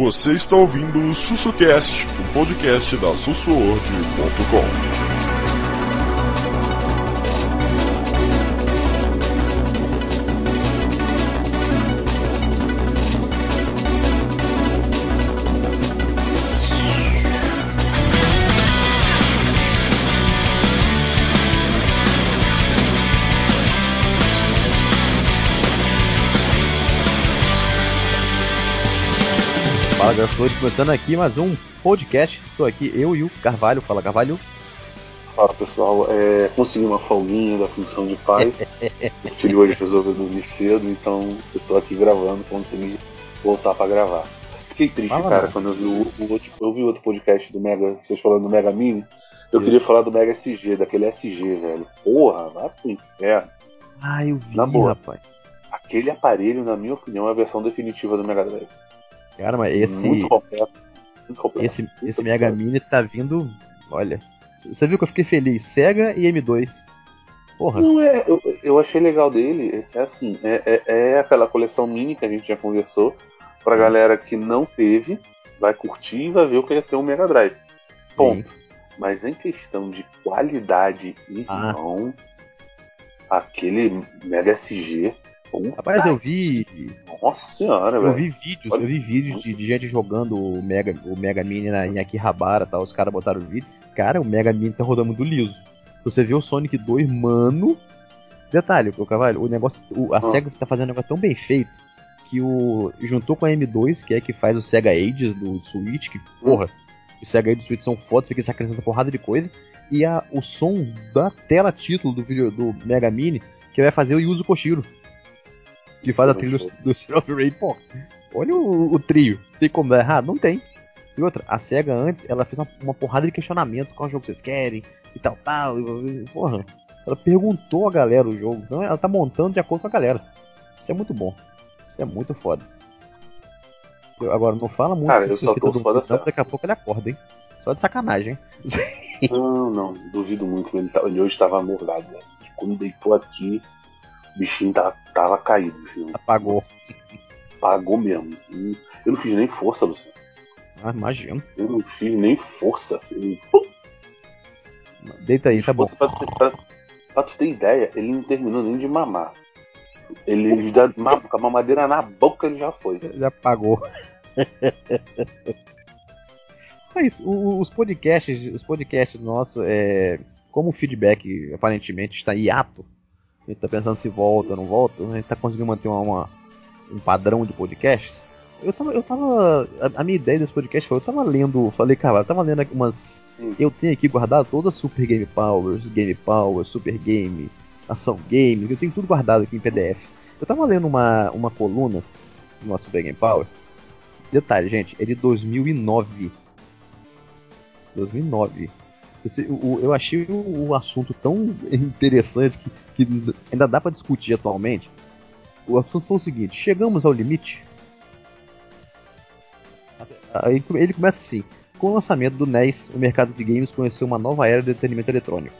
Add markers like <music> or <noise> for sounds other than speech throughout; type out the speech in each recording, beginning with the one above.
Você está ouvindo o SussuCast, o podcast da sussuorg.com. Fala, Garflores, começando aqui mais um podcast. Estou aqui, eu e o Carvalho. Fala, Carvalho. Fala pessoal, é, consegui uma folguinha da função de pai. <laughs> o filho hoje resolveu dormir cedo, então eu tô aqui gravando, consegui voltar para gravar. Fiquei triste, Fala, cara, mano. quando eu vi o, o outro, eu vi outro podcast do Mega, vocês falando do Mega Mini. Eu Isso. queria falar do Mega SG, daquele SG, velho. Porra, vai pro inferno. Ah, eu vi, Na boa. rapaz. Aquele aparelho, na minha opinião, é a versão definitiva do Mega Drive. Cara, mas esse, Muito completo. Muito completo. esse, Muito esse Mega. Mini tá vindo. Olha, você viu que eu fiquei feliz? Sega e M2. Porra, Não é, eu, eu achei legal dele, é assim, é, é, é aquela coleção mini que a gente já conversou, pra galera que não teve, vai curtir e vai ver o que é ter um Mega Drive. Ponto. sim. Mas em questão de qualidade, Ah. irmão, aquele Mega SG, puta Rapaz, eu vi. Nossa senhora, Eu velho. vi vídeos, Olha. eu vi vídeos de, de gente jogando o Mega, o Mega Mini na, em Akihabara tal. Os caras botaram o vídeo. Cara, o Mega Mini tá rodando muito liso. Você vê o Sonic 2, mano. Detalhe, o Cavalho, o negócio. o- a Ah. SEGA tá fazendo um negócio tão bem feito que o. Juntou com a M2, que é que faz o Sega Ages do Switch, que, porra, os Sega Ages do Switch são fodas, porque você acrescenta porrada de coisa. E a, o som da tela título do vídeo do Mega Mini, que vai fazer o Yuzo Koshiro. Que faz a trilha do, do Rage, pô. Olha o, o trio. Tem como dar errado? Não tem. E outra, a SEGA antes, ela fez uma, uma porrada de questionamento. Qual jogo vocês querem? E tal, tal. e- Porra. Ela perguntou a galera o jogo. Então ela tá montando de acordo com a galera. Isso é muito bom. Isso é muito foda. Eu- agora, não fala muito Cara, eu só torço do não, certo. daqui a pouco ele acorda, hein? Só de sacanagem, hein? Não, não, duvido muito. Ele, tá- ele hoje tava amordado, velho. Quando deitou aqui, o bichinho tava, tava caído. Filho. Apagou. Pagou mesmo. Eu não fiz nem força, Luciano. Ah, imagino. Eu não fiz nem força. filho. Deita aí, tá bom. pra, tu- pra- pra tu ter ideia, ele não terminou nem de mamar. Ele já, ma- com a mamadeira na boca ele já foi. Já pagou. é isso. o- os podcasts, os podcasts nossos, é, como o feedback aparentemente está hiato, a gente tá pensando se volta ou não volta, a gente tá conseguindo manter uma, uma- um padrão de podcasts. Eu tava, eu tava. A, a minha ideia desse podcast foi, eu tava lendo, falei, cara, eu tava lendo umas. Hum. Eu tenho aqui guardado todas as Super Game Powers, Game Power, Super Game, Ação Game, eu tenho tudo guardado aqui em PDF. Eu tava lendo uma, uma coluna no Super Game Power. Detalhe, gente, é de 2009. 2009. Eu achei o, assunto tão interessante que, que ainda dá pra discutir atualmente. O assunto foi o seguinte: chegamos ao limite. Aí ele começa assim: com o lançamento do NES, o mercado de games conheceu uma nova era de entretenimento eletrônico.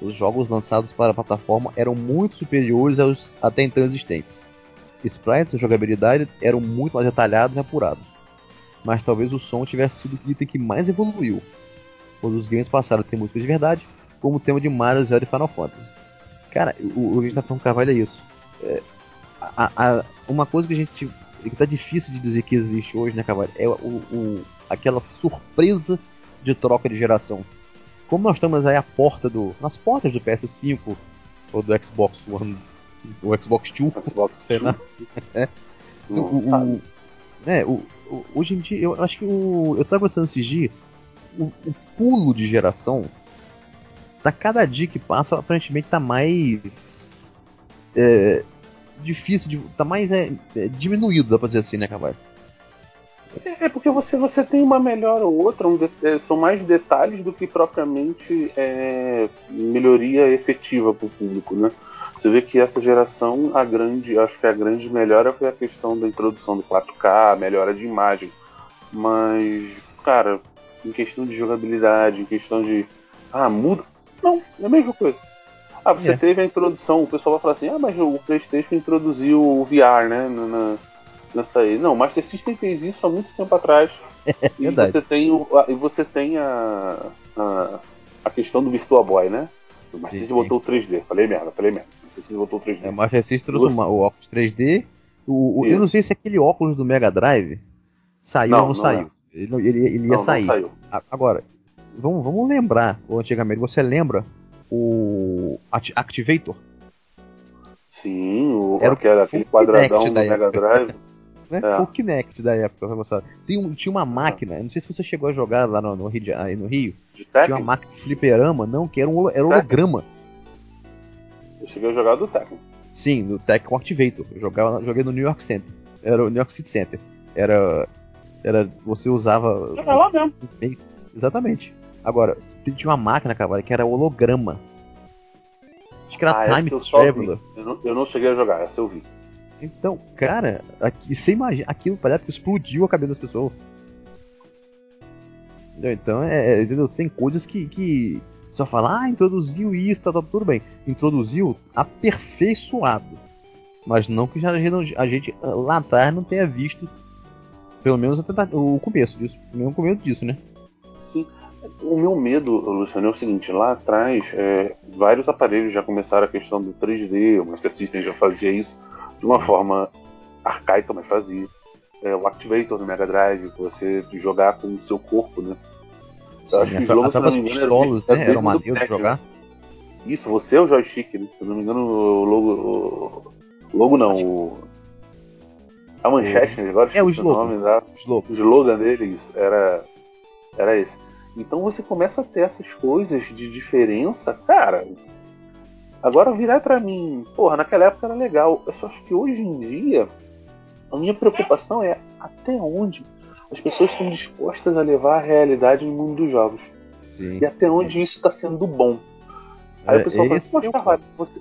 Os jogos lançados para a plataforma eram muito superiores aos até então existentes. Sprites e jogabilidade eram muito mais detalhados e apurados. Mas talvez o som tivesse sido o item que mais evoluiu, pois os games passaram a ter música de verdade, como o tema de Mario, Zelda e Final Fantasy. Cara, o, o que a gente tá falando Carvalho é isso. É, a- a- uma coisa que a gente. que tá difícil de dizer que existe hoje, né, Carvalho? É o, o- aquela surpresa de troca de geração. Como nós estamos aí à porta do. nas portas do PS5 ou do Xbox One, o Xbox Two, Xbox sei lá. Não <laughs> O- o-. É, o, o- hoje em dia, eu acho que o. Eu tava conversando esses dias, o, o pulo de geração, tá cada dia que passa, aparentemente tá mais. é, difícil, de, tá mais é, é, diminuído, dá pra dizer assim, né, Cavalho? É porque você, você tem uma melhor ou outra, um de- é, são mais detalhes do que propriamente é, melhoria efetiva para o público, né? Você vê que essa geração, a grande, acho que a grande melhora foi a questão da introdução do 4K, a melhora de imagem. Mas, cara, em questão de jogabilidade, em questão de. Ah, muda. Não, é a mesma coisa. Ah, você É. teve a introdução, o pessoal vai falar assim, ah, mas o Playstation introduziu o VR, né? na- nessa aí. Não, o Master System fez isso há muito tempo atrás. <laughs> É e verdade. você tem, o, a, e você tem a, a, a questão do Virtua Boy, né? O Master System botou o 3D. Falei merda, falei merda. O Master System botou o 3D. É, o Master System trouxe Você- o óculos 3D. O, o- eu não sei se aquele óculos do Mega Drive saiu Não, ou não, não saiu. Ele, não- ele- ele ia Não, não sair. A- Agora, vamos, vamos lembrar, antigamente, você lembra o Act- Activator? Sim, o, Era aquele Kinect quadradão do Mega. Drive. <laughs> Né? É. Foi o Kinect da época, moçada. Tem um- tinha uma máquina, eu não sei se você chegou a jogar lá no, no Rio, de- aí no Rio. De Tinha uma máquina de fliperama, não, que era um era holograma. Eu cheguei a jogar do Tekken. Sim, no Tekken Activator. Eu jogava, joguei no New York Center. Era o New York City Center. Era. Era. Você usava. Era lá mesmo. Exatamente. Agora, tinha uma máquina, cara, que era holograma. Acho que era Ah, Time eu. Traveler. Eu não, eu não cheguei a jogar, essa eu vi. Então, cara, aqui, você imagina, aquilo parece que explodiu a cabeça das pessoas. Então, é, é, entendeu? Tem coisas que, que só fala, ah, introduziu isso, tá, tá tudo bem. Introduziu aperfeiçoado. Mas não que já a gente, a gente lá atrás não tenha visto, pelo menos o começo disso, o começo disso, né? Sim. O meu medo, Luciano, é o seguinte: lá atrás, é, vários aparelhos já começaram a questão do 3D, o Master System já fazia isso de uma forma arcaica, mas fazia. É, o Activator do Mega Drive, você jogar com o seu corpo, né? Eu acho que o Essa- jogo, as se não me engano, pistolas, né? Era de jogar. Isso, você é o joystick, né? Se não me engano, o logo. O logo não, o. A manchete, né? agora É, o slogan. nome da, Slow. o slogan deles era, era esse. Então você começa a ter essas coisas de diferença, cara. Agora virar pra mim, porra, naquela época era legal. Eu só acho que hoje em dia a minha preocupação é até onde as pessoas estão dispostas a levar a realidade no mundo dos jogos. Sim. E até onde isso está sendo bom. Aí É, o pessoal fala, é o Carvalho, você...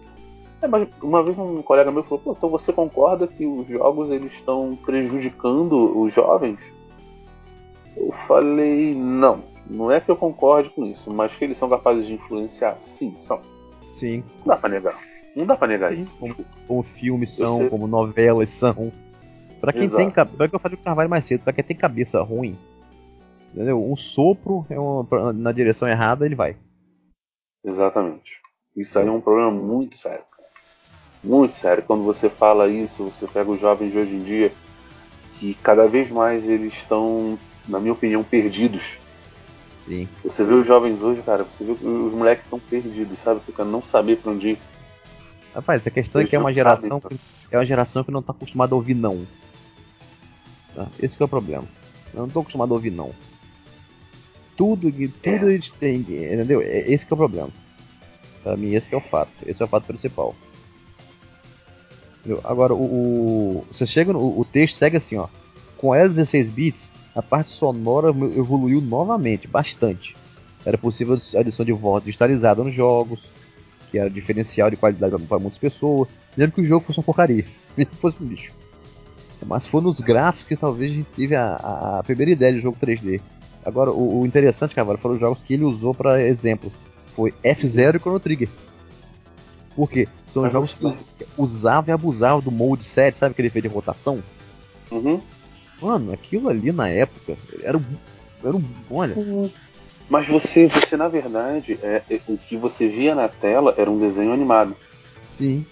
É, mas uma vez um colega meu falou, pô, então você concorda que os jogos eles estão prejudicando os jovens? Eu falei, não, não é que eu concorde com isso, mas que eles são capazes de influenciar? Sim, são. Sim. Não dá pra negar. Não dá pra negar Sim, isso. como, como filmes são, sei. como novelas são. Pra quem Exato. tem cabeça. Que eu falei com o Carvalho mais cedo, pra quem tem cabeça ruim, entendeu? Um sopro é uma- na direção errada, ele vai. Exatamente. Isso aí é um problema muito sério. Muito sério. Quando você fala isso, você pega os jovens de hoje em dia, que cada vez mais eles estão, na minha opinião, perdidos. Sim. Você vê os jovens hoje, cara, você vê que os moleques estão perdidos, sabe? Fica não saber pra onde ir. Rapaz, a questão é Eles que é uma geração sabem, que, é uma geração que não tá acostumada a ouvir não. Tá? Esse que é o problema. Eu não tô acostumado a ouvir não. Tudo que tudo É. eles têm, entendeu? É- Esse que é o problema. Pra mim esse que é o fato. Esse é o fato principal. Entendeu? Agora o, o- você chega no o texto segue assim, ó. Com a era 16 bits, a parte sonora evoluiu novamente, bastante. Era possível a adição de voz digitalizada nos jogos, que era diferencial de qualidade para muitas pessoas. Mesmo que o jogo fosse uma porcaria, <laughs> mesmo que fosse um lixo. Mas foi nos gráficos que talvez a gente teve a, a- a primeira ideia de jogo 3D. Agora, o, o interessante, Cavalo, foram os jogos que ele usou para exemplo. Foi F-Zero e Chrono Trigger. Por quê? São Mas jogos que usavam e abusavam do mode set, sabe aquele efeito de rotação? Uhum. Mano, aquilo ali na época era um. Era um olha, Sim. Mas você, você na verdade, é, é, o que você via na tela era um desenho animado. sim,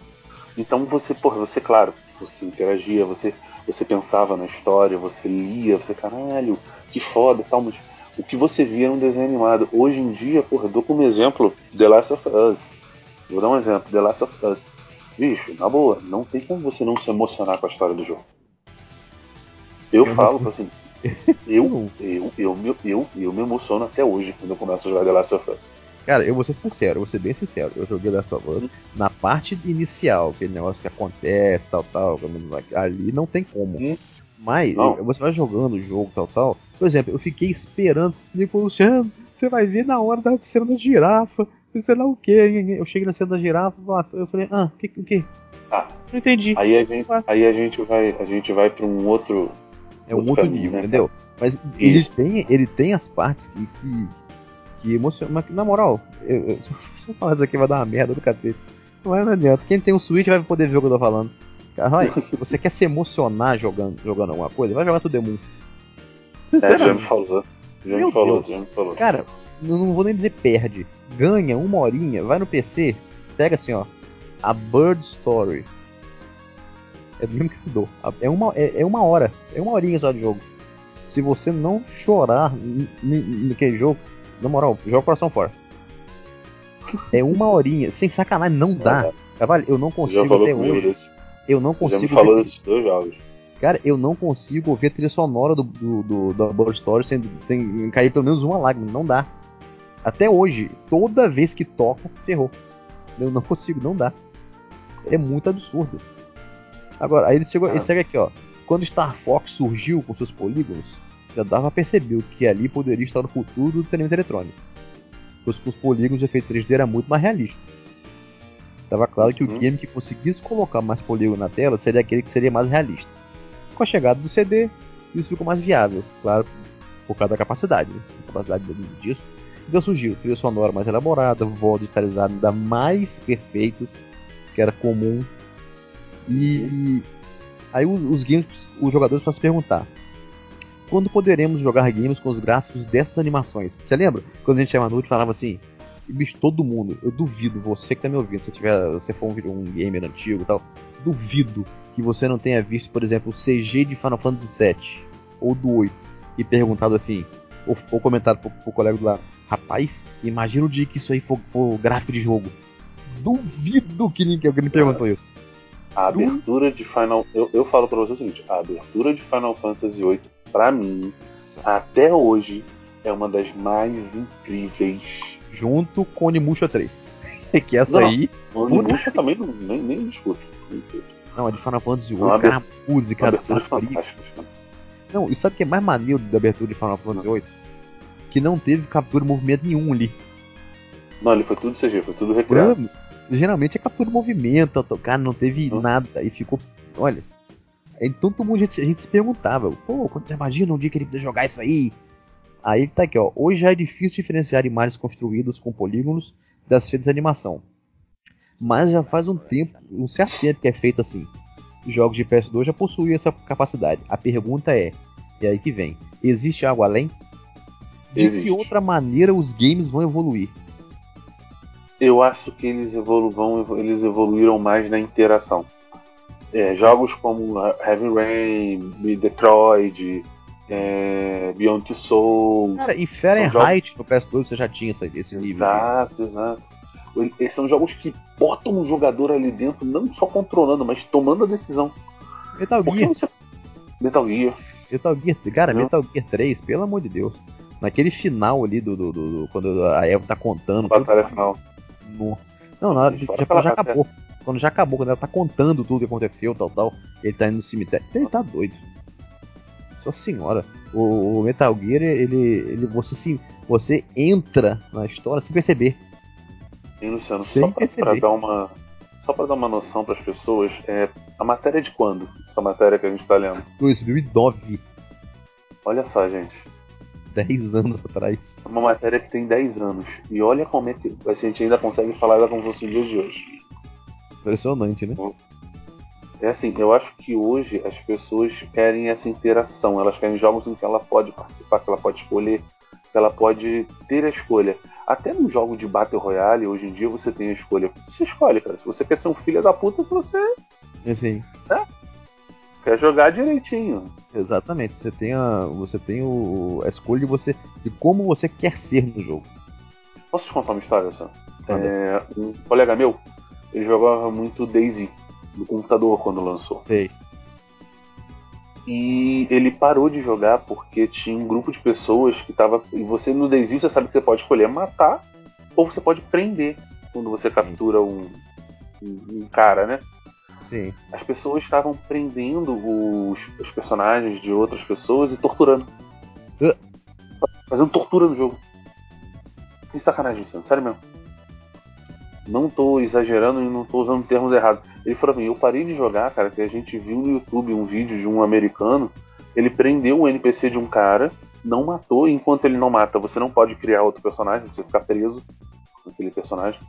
Então você, porra, você, claro, você interagia, você, você pensava na história, você lia, você, caralho, que foda tal, mas o que você via era um desenho animado. Hoje em dia, porra, eu dou como exemplo The Last of Us. Vou dar um exemplo, The Last of Us. Bicho, na boa, não tem como você não se emocionar com a história do jogo. Eu Eu falo, não- assim, <laughs> eu, eu, eu, eu, eu, eu me emociono até hoje quando eu começo a jogar The Last of Us. Cara, eu vou ser sincero, eu vou ser bem sincero. Eu joguei Last of Us na parte inicial, aquele negócio que acontece, tal, tal. Ali não tem como. Hum. Mas Não. você vai jogando o jogo, tal, tal. Por exemplo, eu fiquei esperando. Ele falou, Luciano, você vai ver na hora da cena da girafa. Sei lá o que. Eu cheguei na cena da girafa, eu falei, ah, o que? O que? Ah, Não entendi. aí a gente, aí a gente vai, a gente vai para um outro. É um outro outro caminho, nível, né, entendeu? Mas Isso. ele tem, ele tem as partes que, que, que emocionam. Mas na moral, eu, eu, <laughs> se eu falar isso aqui vai dar uma merda do cacete. Mas não adianta. Quem tem um Switch vai poder ver o que eu tô falando. Vai, <laughs> você quer se emocionar jogando, jogando alguma coisa? Vai jogar The Moon. É, já me falou. Já me falou, já me falou. Cara, não vou nem dizer perde. Ganha uma horinha, vai no PC, pega assim, ó. A Bird Story. É do mesmo criador. É uma, é, é uma hora. É uma horinha só de jogo. Se você não chorar naquele jogo, na moral, joga o coração fora. <laughs> É uma horinha, sem sacanagem, não dá. Carvalho, eu não consigo até hoje. desse. Eu não Você já me consigo. falou ver- desses dois jogos. Cara, eu não consigo ouvir a trilha sonora do, do, do, da Bird Story sem, sem cair pelo menos uma lágrima. Não dá. Até hoje, toda vez que toca, ferrou. Eu não consigo, não dá. É muito absurdo. Agora, aí ele chegou, ele Ah. segue aqui, ó. Quando Star Fox surgiu com seus polígonos, já dava a perceber que ali poderia estar o futuro do entretenimento eletrônico. Pois com os polígonos de efeito 3D era muito mais realista. Tava claro que o Uhum. game que conseguisse colocar mais polígono na tela seria aquele que seria mais realista. Com a chegada do CD, isso ficou mais viável, claro, por causa da capacidade, né? A capacidade do disco. Então surgiu trilha sonora mais elaborada, voz digitalizada ainda mais perfeitas, que era comum. E aí os, games, os jogadores podem se perguntar: quando poderemos jogar games com os gráficos dessas animações? Você lembra? Quando a gente chamava noite falava assim, bicho, todo mundo, eu duvido, você que tá me ouvindo, se tiver, você for um, um gamer antigo e tal, duvido que você não tenha visto, por exemplo, o CG de Final Fantasy VII ou do 8 e perguntado assim, ou, ou comentado pro, pro colega do lado, rapaz, imagina o dia que isso aí for, for gráfico de jogo. Duvido que ninguém, alguém me perguntou isso. A abertura de Final. Eu, eu falo pra você o seguinte: a abertura de Final Fantasy VIII, pra mim, até hoje, é uma das mais incríveis. Junto com Onimusha 3. <laughs> que essa Não. aí, O Onimusha também não, nem, nem discuto. não, é de Final Fantasy VIII, a cara, a A música, a abertura é briga, fantástica. cara. Não, e sabe o que é mais maneiro da abertura de Final Fantasy VIII? Que não teve captura de movimento nenhum ali. Não, ali foi tudo CG, foi tudo recriado. Geralmente é captura de movimento, tal, cara, não teve Hum. nada. E ficou. Olha. Então todo mundo a gente, a gente se perguntava, pô, quando você imagina um dia que ele podia jogar isso aí? Aí tá aqui, ó. Hoje já é difícil diferenciar imagens construídas com polígonos das feitas de animação. Mas já faz um tempo, um certo tempo que é feito assim. Jogos de PS2 já possuíam essa capacidade. A pergunta é, e aí que vem, existe algo além? De Existe. que outra maneira os games vão evoluir? Eu acho que eles, evolu vão- eles evoluíram mais na interação. É, jogos como Heavy Rain, Detroit, é, Beyond Two Souls. Cara, em Fahrenheit no PS2 você já tinha esse, esse nível. Exato, exato. Eles são jogos que botam o jogador ali dentro, não só controlando, mas tomando a decisão. Metal Gear, você. Metal Gear. Metal Gear, cara, Não. Metal Gear 3, pelo amor de Deus. Naquele final ali do, do, do- do- quando a Eva tá contando. Batalha tudo, final. Nossa. Não, na hora de, já, já acabou. Quando já acabou, quando ela tá contando tudo que aconteceu, tal, tal. Ele tá indo no cemitério. Ele tá doido. Nossa senhora. O, o Metal Gear, ele, ele. Você se. Você entra na história sem perceber. E Luciano, Sem só pra dar uma. Só pra dar uma noção pras pessoas, é, a matéria é de quando? Essa matéria que a gente tá lendo. 2009, Olha só, gente. 10 anos atrás. É uma matéria que tem 10 anos. E olha como é que a gente ainda consegue falar dela como se fosse no dia de hoje. Impressionante, né? É assim, eu acho que hoje as pessoas querem essa interação. Elas querem jogos em que ela pode participar, que ela pode escolher, ela pode ter a escolha. Até num jogo de Battle Royale, hoje em dia você tem a escolha. Você escolhe, cara. Se você quer ser um filho da puta, se você Assim, quer jogar direitinho. Exatamente, você tem a, você tem o, a escolha de você de como você quer ser no jogo. Posso te contar uma história só? É, um colega meu, ele jogava muito Daisy no computador quando lançou. Sei. E ele parou de jogar porque tinha um grupo de pessoas que tava. E você no Daisy você sabe que você pode escolher matar ou você pode prender quando você captura um, um, um cara, né? Sim. As pessoas estavam prendendo os, os personagens de outras pessoas e torturando. Ah. Fazendo tortura no jogo. Que sacanagem, isso, sério mesmo. Não tô exagerando e não tô usando termos errados. Ele falou pra mim, eu parei de jogar, cara, que a gente viu no YouTube um vídeo de um americano. Ele prendeu o NPC de um cara, não matou, e enquanto ele não mata, você não pode criar outro personagem, você fica preso com aquele personagem.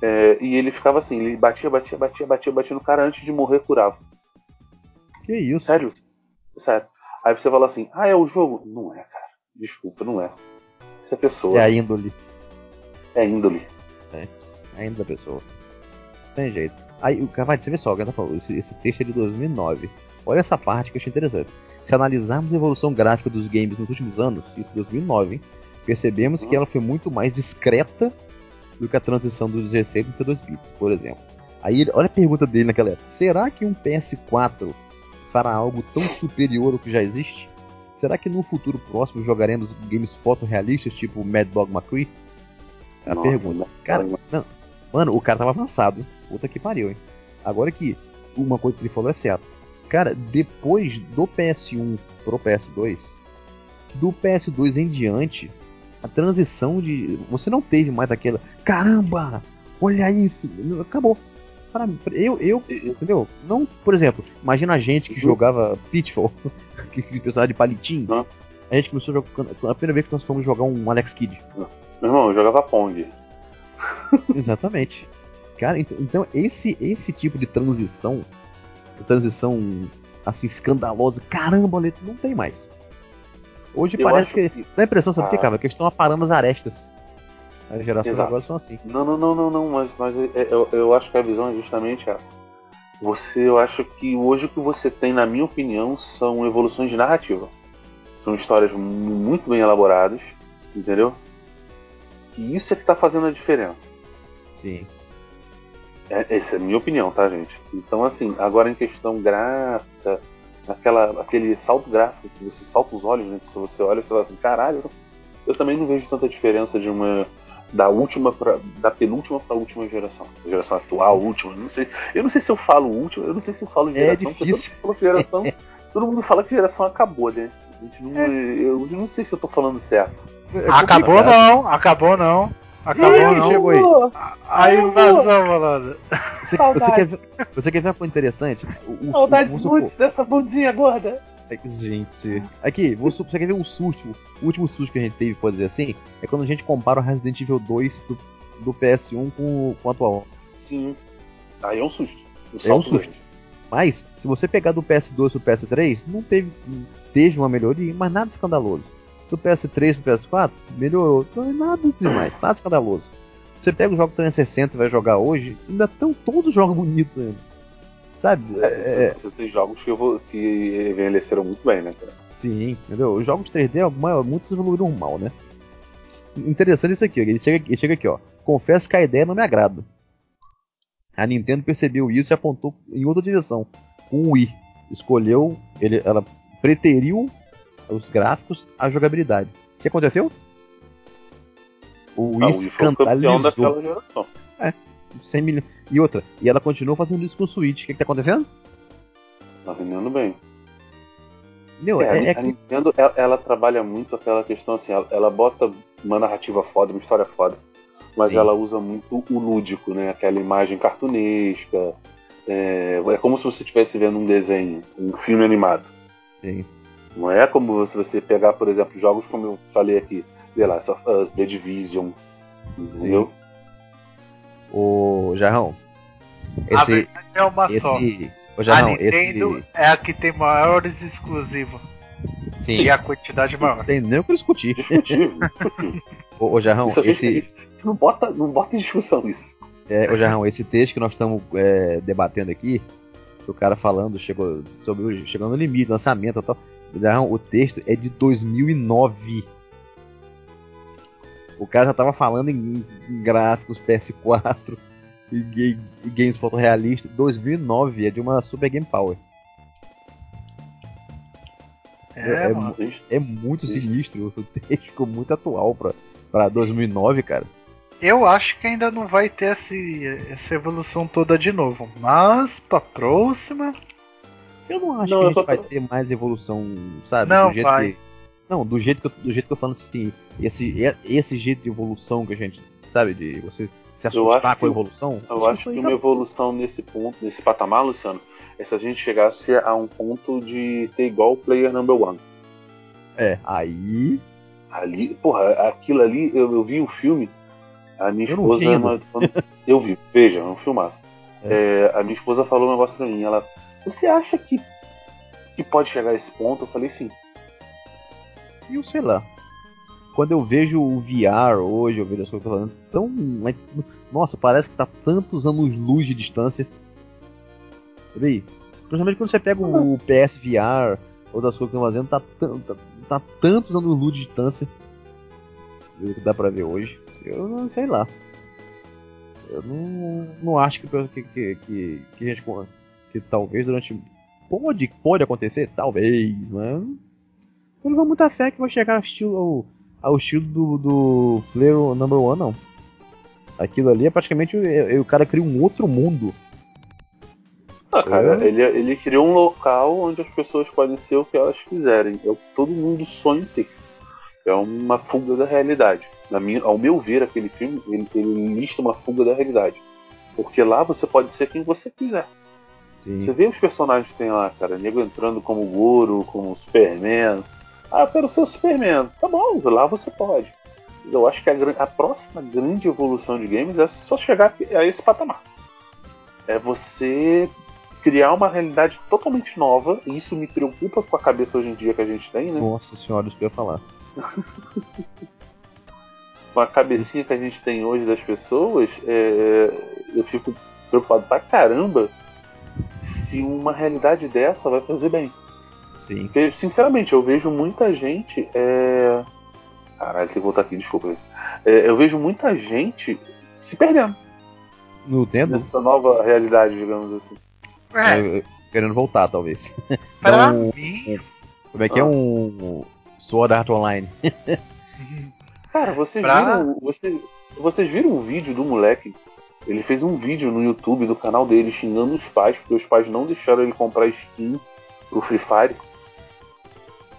É, e ele ficava assim, ele batia, batia, batia, batia, batia no cara antes de morrer, curava. Que isso? Sério? Sério. Aí você fala assim, ah, é o jogo? Não é, cara. Desculpa, não é. Essa pessoa. É a índole. É índole. É, a índole da pessoa. Não tem jeito. Aí o vai você vê só, o cara falou, esse, esse texto é de 2009. Olha essa parte que eu achei interessante. Se analisarmos a evolução gráfica dos games nos últimos anos, isso em 2009, hein, percebemos que ela foi muito mais discreta do que a transição do 16 para 32 bits, por exemplo. Aí, olha a pergunta dele naquela época: será que um PS4 fará algo tão superior ao que já existe? Será que no futuro próximo jogaremos games fotorrealistas tipo Mad Dog McCree? É a Nossa, pergunta. Cara, não, mano, o cara tava avançado, hein? Puta que pariu, hein? Agora que uma coisa que ele falou é certa. Cara, depois do PS1 pro PS2, do PS2 em diante, a transição de. Você não teve mais aquela. Caramba! Olha isso! Acabou. Para mim, eu, eu, entendeu? Não, por exemplo, imagina a gente que jogava Pitfall, que, <laughs> que precisava de palitinho. Não. A gente começou a jogar. A primeira vez que nós fomos jogar um Alex Kidd. Meu irmão, eu jogava Pong. <laughs> Exatamente. Cara, ent- então esse esse tipo de transição, transição assim escandalosa, caramba, não tem mais. Hoje Eu parece que que- dá a impressão, sabe o que, Ah. cara? Que eles estão aparando as arestas. As gerações Exato. agora são assim. Não, não, não, não, não, mas, mas é- eu, eu acho que a visão é justamente essa. Você, eu acho que hoje o que você tem, na minha opinião, são evoluções de narrativa. São histórias mu- muito bem elaboradas, entendeu? E isso é que tá fazendo a diferença. Sim. É, essa é a minha opinião, tá, gente? Então, assim, agora em questão gráfica, aquela, aquele salto gráfico que você salta os olhos, né? Que se você olha, você fala assim, caralho, eu também não vejo tanta diferença de uma da última pra, da penúltima para a última geração, geração atual, última, não sei. Eu não sei se eu falo última, eu não sei se eu falo É geração, porque difícil. todo mundo geração, <laughs> todo mundo fala que geração acabou, né? A gente não, É. eu não sei se eu tô falando certo. É Acabou complicado. não, acabou não. Acabou Ih, não. chegou aí. A invasão, malandro. Você, quer ver, você quer ver uma coisa interessante? O, o, Saudades muitos dessa bundinha gorda. É, Gente, aqui, você quer ver um susto? O último susto que a gente teve, pode dizer assim, é quando a gente compara o Resident Evil 2 do, do PS1 com, o- com o atual. Sim. Aí é um susto. Um É um susto. grande. Mas, se você pegar do PS2 pro PS3, não teve, teve uma melhoria, mas nada escandaloso. Do PS3 pro PS4, melhorou. Não é nada demais, nada escandaloso. Você pega o jogo 360 e vai jogar hoje, ainda estão todos os jogos bonitos ainda. Sabe? É, é, Você tem jogos que, eu vou, que envelheceram muito bem, né, cara? Sim, entendeu? Os jogos 3D, alguma- muitos evoluíram mal, né? Interessante isso aqui, ele chega, ele chega aqui, ó. Confesso que a ideia não me agrada. A Nintendo percebeu isso e apontou em outra direção. Com o Wii. Escolheu, ele, ela preteriu os gráficos à jogabilidade. O que aconteceu? O Ah, Wii o Wii foi o escandalizou. daquela geração. 100 milhões. E outra, e ela continuou fazendo isso com o Switch. O que, que tá acontecendo? Tá vendendo bem. Entendeu? É, a, É, é a que- Nintendo, ela, ela trabalha muito aquela questão assim, ela, ela bota uma narrativa foda, uma história foda, mas Sim. ela usa muito o lúdico, né? Aquela imagem cartunesca. É, é como se você estivesse vendo um desenho, um filme animado. Sim. Não é como se você pegar, por exemplo, jogos como eu falei aqui, of Us, The Division, entendeu? Ô, Jarrão. A Esse. verdade é uma só. Esse. Ô, A Jarrão, Nintendo esse. é a que tem maiores exclusivos. Sim. E a quantidade maior. Tem nem o que discutir. Discutível. <laughs> Ô, ô Jarrão, a esse, a não, bota, não bota em discussão isso. é, ô, Jarrão, esse texto que nós estamos é, debatendo aqui, o cara falando chegou sobre o, chegando no limite, lançamento e tal. Jarrão, o texto é de 2009. O cara já tava falando em, em gráficos PS4 e, ga- e games fotorrealistas. 2009 é de uma Super Game Power. É, é mano. A gente- É muito sinistro. O texto ficou muito atual pra, pra 2009, cara. Eu acho que ainda não vai ter esse, essa evolução toda de novo. Mas pra próxima. Eu não acho Não, que a eu gente tô- vai ter mais evolução, sabe? Não, do jeito vai. que. Não, do jeito que eu, do jeito que eu falo assim, esse, esse jeito de evolução que a gente, sabe, de você se Eu assustar acho com a evolução. Eu acho isso que aí uma tá- evolução nesse ponto, nesse patamar, Luciano, é se a gente chegasse a um ponto de ter igual o player number one. É, aí. Ali, porra, aquilo ali, eu, eu vi o filme, a minha Eu vi esposa. uma- quando- eu vi, veja, é um filmaço. É, a minha esposa falou um negócio pra mim, ela. Você acha que que pode chegar a esse ponto? Eu falei sim. E eu sei lá. Quando eu vejo o VR hoje, eu vejo as coisas falando tão. Nossa, parece que tá tantos anos luz de distância. Peraí. Principalmente quando você pega o PS VR ou das coisas que estão fazendo, tá, tá, tá tantos anos luz de distância. O que dá pra ver hoje. Eu não sei lá. Eu não, não acho que, que, que, que, a gente. Que talvez durante. Pode, pode acontecer? Talvez, mas. Eu não vou muita fé que vai chegar ao estilo, ao, estilo do, do Player Number One, não. Aquilo ali é praticamente. O, o cara cria um outro mundo. Ah, cara, é. ele, ele criou um local onde as pessoas podem ser o que elas quiserem. É o que todo mundo sonha ter. É uma fuga da realidade. Minha, ao meu ver, aquele filme, ele, ele lista uma fuga da realidade. Porque lá você pode ser quem você quiser. Sim. Você vê os personagens que tem lá, cara. Nego entrando como Goro, como Superman. Ah, eu quero ser o Superman. Tá bom, lá você pode. Eu acho que a, a próxima grande evolução de games é só chegar a esse patamar. É você criar uma realidade totalmente nova, e isso me preocupa com a cabeça hoje em dia que a gente tem, né? Nossa senhora, isso que eu ia falar. <laughs> com a cabecinha que a gente tem hoje das pessoas, é, eu fico preocupado pra caramba se uma realidade dessa vai fazer bem. Sim. Porque, sinceramente, eu vejo muita gente. É... Caralho, tem que voltar aqui, desculpa. É, eu vejo muita gente se perdendo. No tempo? Nessa nova realidade, digamos assim. É. Querendo voltar, talvez. <laughs> Pra então, mim. Como é que é ah. é um Sword Art Online? <laughs> Cara, vocês pra... viram. Vocês, vocês viram o vídeo do moleque? Ele fez um vídeo no YouTube do canal dele xingando os pais, porque os pais não deixaram ele comprar skin pro Free Fire.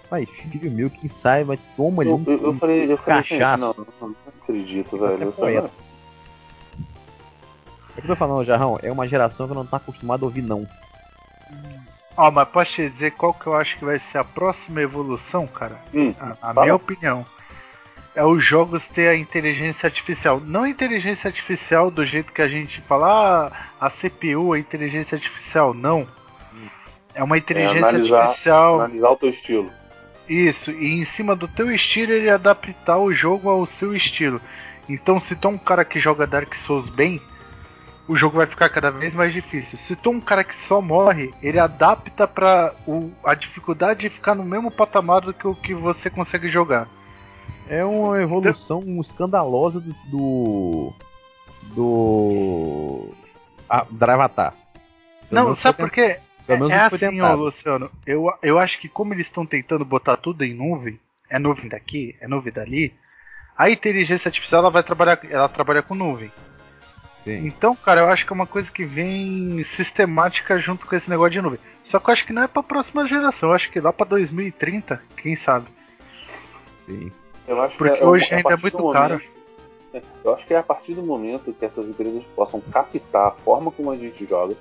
Pai, filho meu, quem saiba, toma ali um, eu, eu falei, eu falei, cachaço. Não, não, não acredito, velho. Eu é que eu tô falando, Jarrão, é uma geração que não tá acostumada a ouvir não. Ó, oh, mas posso te dizer qual que eu acho que vai ser a próxima evolução, cara? Hum, a, a minha opinião. É os jogos ter a inteligência artificial. Não a inteligência artificial do jeito que a gente fala, ah, a CPU, a inteligência artificial, não. É uma inteligência é analisar, artificial. Analisar o teu estilo. Isso, e em cima do teu estilo ele adaptar o jogo ao seu estilo. Então, se tu é um cara que joga Dark Souls bem, o jogo vai ficar cada vez mais difícil. Se tu é um cara que só morre, ele adapta para a dificuldade de ficar no mesmo patamar do que o que você consegue jogar. É uma evolução então... escandalosa do. do. do a, Avatar. Não, sabe por quê? É, é assim, ó, Luciano. Eu, eu acho que como eles estão tentando botar tudo em nuvem, é nuvem daqui, é nuvem dali, a inteligência artificial ela vai trabalhar, ela trabalha com nuvem. Sim. Então, cara, eu acho que é uma coisa que vem sistemática junto com esse negócio de nuvem. Só que eu acho que não é pra próxima geração, eu acho que lá pra 2030, quem sabe. Sim. Eu acho Porque que é, hoje ainda é muito caro. É, eu acho que é a partir do momento que essas empresas possam captar a forma como a gente joga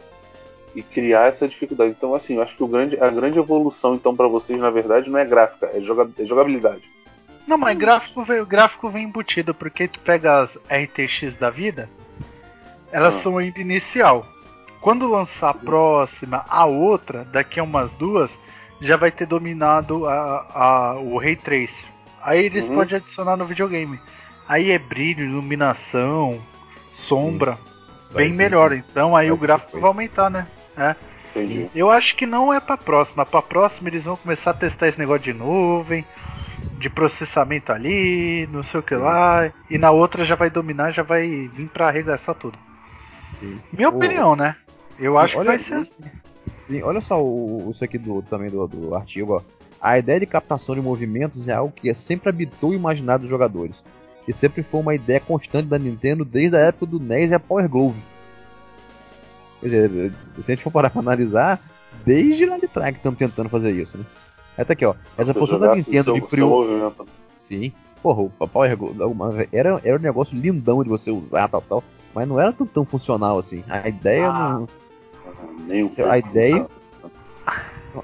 e criar essa dificuldade. Então, assim, eu acho que o grande, a grande evolução, então, para vocês, na verdade, não é gráfica, é, é jogabilidade. Não, mas gráfico, gráfico vem embutido, porque tu pega as RTX da vida, elas ah. são ainda inicial. Quando lançar a próxima, a outra, daqui a umas duas, já vai ter dominado a, a, o Ray Trace. Aí eles uhum. podem adicionar no videogame. Aí é brilho, iluminação, sombra, bem melhor. Então aí vai o gráfico vai aumentar, né? É. Entendi. Eu acho que não é pra próxima. Pra próxima eles vão começar a testar esse negócio de nuvem, de processamento ali, não sei o que lá. E na outra já vai dominar, já vai vir pra arregaçar tudo. Sim. Minha opinião, né? Eu acho olha, que vai ser assim. Sim, olha só o, isso aqui do, também do, do artigo, ó. A ideia de captação de movimentos é algo que sempre habitou o imaginário dos jogadores. Que sempre foi uma ideia constante da Nintendo desde a época do NES e a Power Glove. Quer dizer, se a gente for parar pra analisar, desde lá de trás que estamos tentando fazer isso, né? Até aqui, ó. Essa função da Nintendo de prior... Sim. Porra, o Power Glove era, era um negócio lindão de você usar, tal, tal. Mas não era tão, tão funcional assim. A ideia ah, não. Nem um a ideia.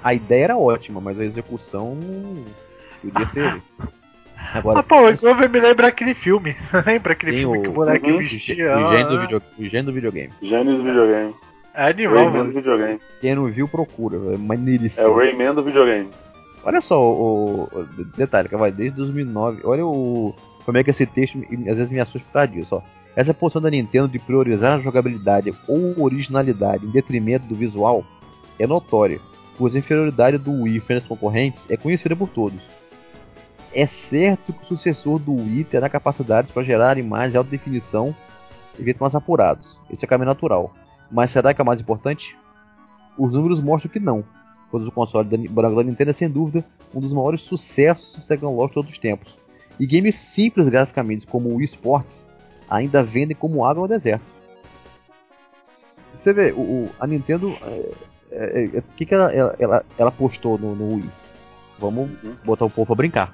A ideia era ótima, mas a execução podia ser. <laughs> Agora, ah, pô, o me lembra aquele filme. <laughs> lembra aquele filme o, que o moleque uhum, vestia? O gênio, do video, o gênio do videogame. Gênio do videogame. É animal, Rayman do videogame. Quem não viu, procura. É É maneiríssimo. o Rayman do videogame. Olha só o, o- detalhe, que vai desde 2009. Olha o como é que esse texto às vezes me assusta por causa disso. Ó. Essa posição da Nintendo de priorizar a jogabilidade ou originalidade em detrimento do visual é notória, a inferioridade do Wii frente aos concorrentes é conhecida por todos. É certo que o sucessor do Wii terá capacidades para gerar imagens de alta definição e vídeos mais apurados. Esse é o caminho natural. Mas será que é o mais importante? Os números mostram que não pois o console branco da Nintendo é sem dúvida um dos maiores sucessos tecnológicos de todos os tempos. E games simples graficamente como o Wii Sports ainda vendem como água no deserto. Você vê, o, a Nintendo, é, o que, que ela, ela, ela, postou no, no Wii? Vamos Uhum. botar o povo pra brincar.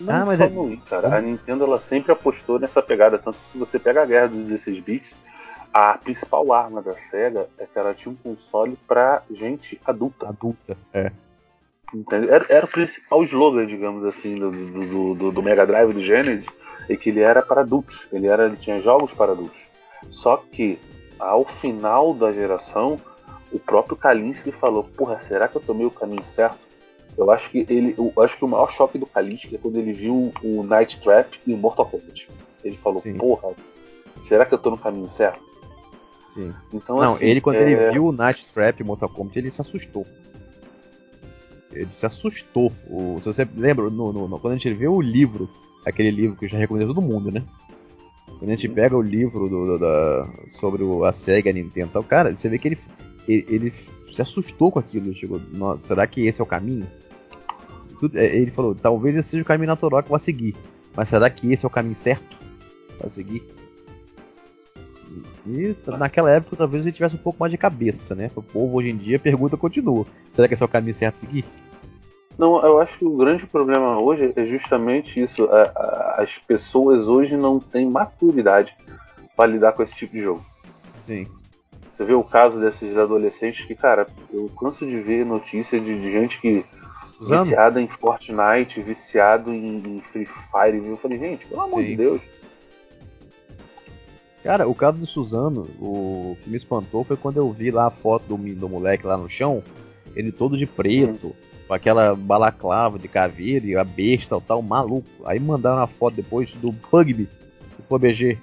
Não Ah, mas só é- no Wii, cara. A Nintendo ela sempre apostou nessa pegada, tanto que se você pega a guerra dos 16 bits, a principal arma da SEGA é que ela tinha um console pra gente adulta. Adulta. É. Era, era o principal slogan, digamos assim, do, do, do- do- do Mega Drive do Genesis, é que ele era para adultos. Ele, era, ele tinha jogos para adultos. Só que, ao final da geração, o próprio Kalinske falou: Porra, será que eu tomei o caminho certo? Eu acho que ele, eu acho que o maior choque do Kalinske é quando ele viu o Night Trap e o Mortal Kombat. Ele falou: Sim. Porra, será que eu tô no caminho certo? Sim. Então, Não, assim, ele quando é, ele viu o Night Trap e o Mortal Kombat, ele se assustou. Ele se assustou. O- se você lembra, no- no- quando a gente vê o livro, aquele livro que eu já recomendei a todo mundo, né? Quando a gente pega o livro do- do- da- sobre o- a SEGA, a Nintendo tal, cara, você vê que ele, ele, ele se assustou com aquilo. Chegou, "Nossa, será que esse é o caminho? Tudo- é, ele falou, talvez esse seja o caminho natural que eu vou seguir. Mas será que esse é o caminho certo pra seguir? E naquela época talvez ele tivesse um pouco mais de cabeça, né? O povo hoje em dia a pergunta continua. Será que esse é o caminho certo a seguir? Não, eu acho que o grande problema hoje é justamente isso. A- a- As pessoas hoje não têm maturidade para lidar com esse tipo de jogo. Sim. Você vê o caso desses adolescentes que, cara, eu canso de ver notícia de, de gente que Usando? viciada em Fortnite, viciado em, em Free Fire. Eu falei, gente, pelo amor Sim. de Deus. Cara, o caso do Suzano, o que me espantou foi quando eu vi lá a foto do, do moleque lá no chão, ele todo de preto, com aquela balaclava de caveira e a besta e tal, maluco. Aí mandaram a foto depois do Pugby, do PUBG.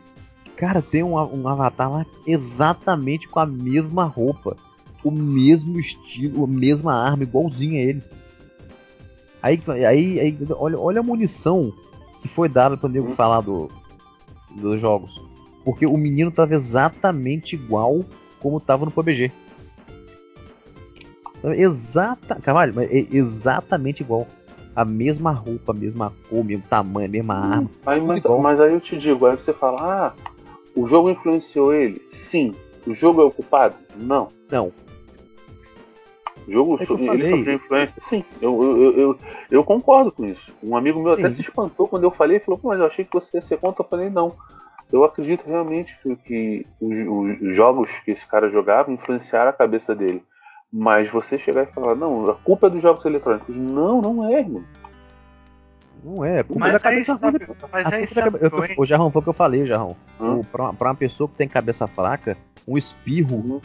Cara, tem um, um avatar lá exatamente com a mesma roupa, o mesmo estilo, a mesma arma, igualzinho a ele. Aí, aí, aí olha, olha a munição que foi dada pro nego Hum. falar do, dos jogos. Porque o menino tava exatamente igual como tava no PUBG. Exata, Carvalho, mas é exatamente igual. A mesma roupa, a mesma cor, o mesmo tamanho, a mesma arma. Aí, mas, mas aí eu te digo, aí você fala, ah, o jogo influenciou ele? Sim. O jogo é o culpado? Não. Não. O jogo É so- ele sofreu influência? Sim, eu, eu, eu, eu, concordo com isso. Um amigo meu até Sim. se espantou quando eu falei, ele falou, Pô, mas eu achei que você ia ser contra. Eu falei, não. Eu acredito realmente que, que os, os jogos que esse cara jogava influenciaram a cabeça dele. Mas você chegar e falar, não, a culpa é dos jogos eletrônicos. Não, não é, irmão. Não é, é culpa da Mas aí cabeça ruim. sabe, mas A culpa da cabe- eu- é? O Jarrão, foi o que eu falei, Jarrão. Hum? Pra, uma- pra uma pessoa que tem cabeça fraca, um espirro Uhum.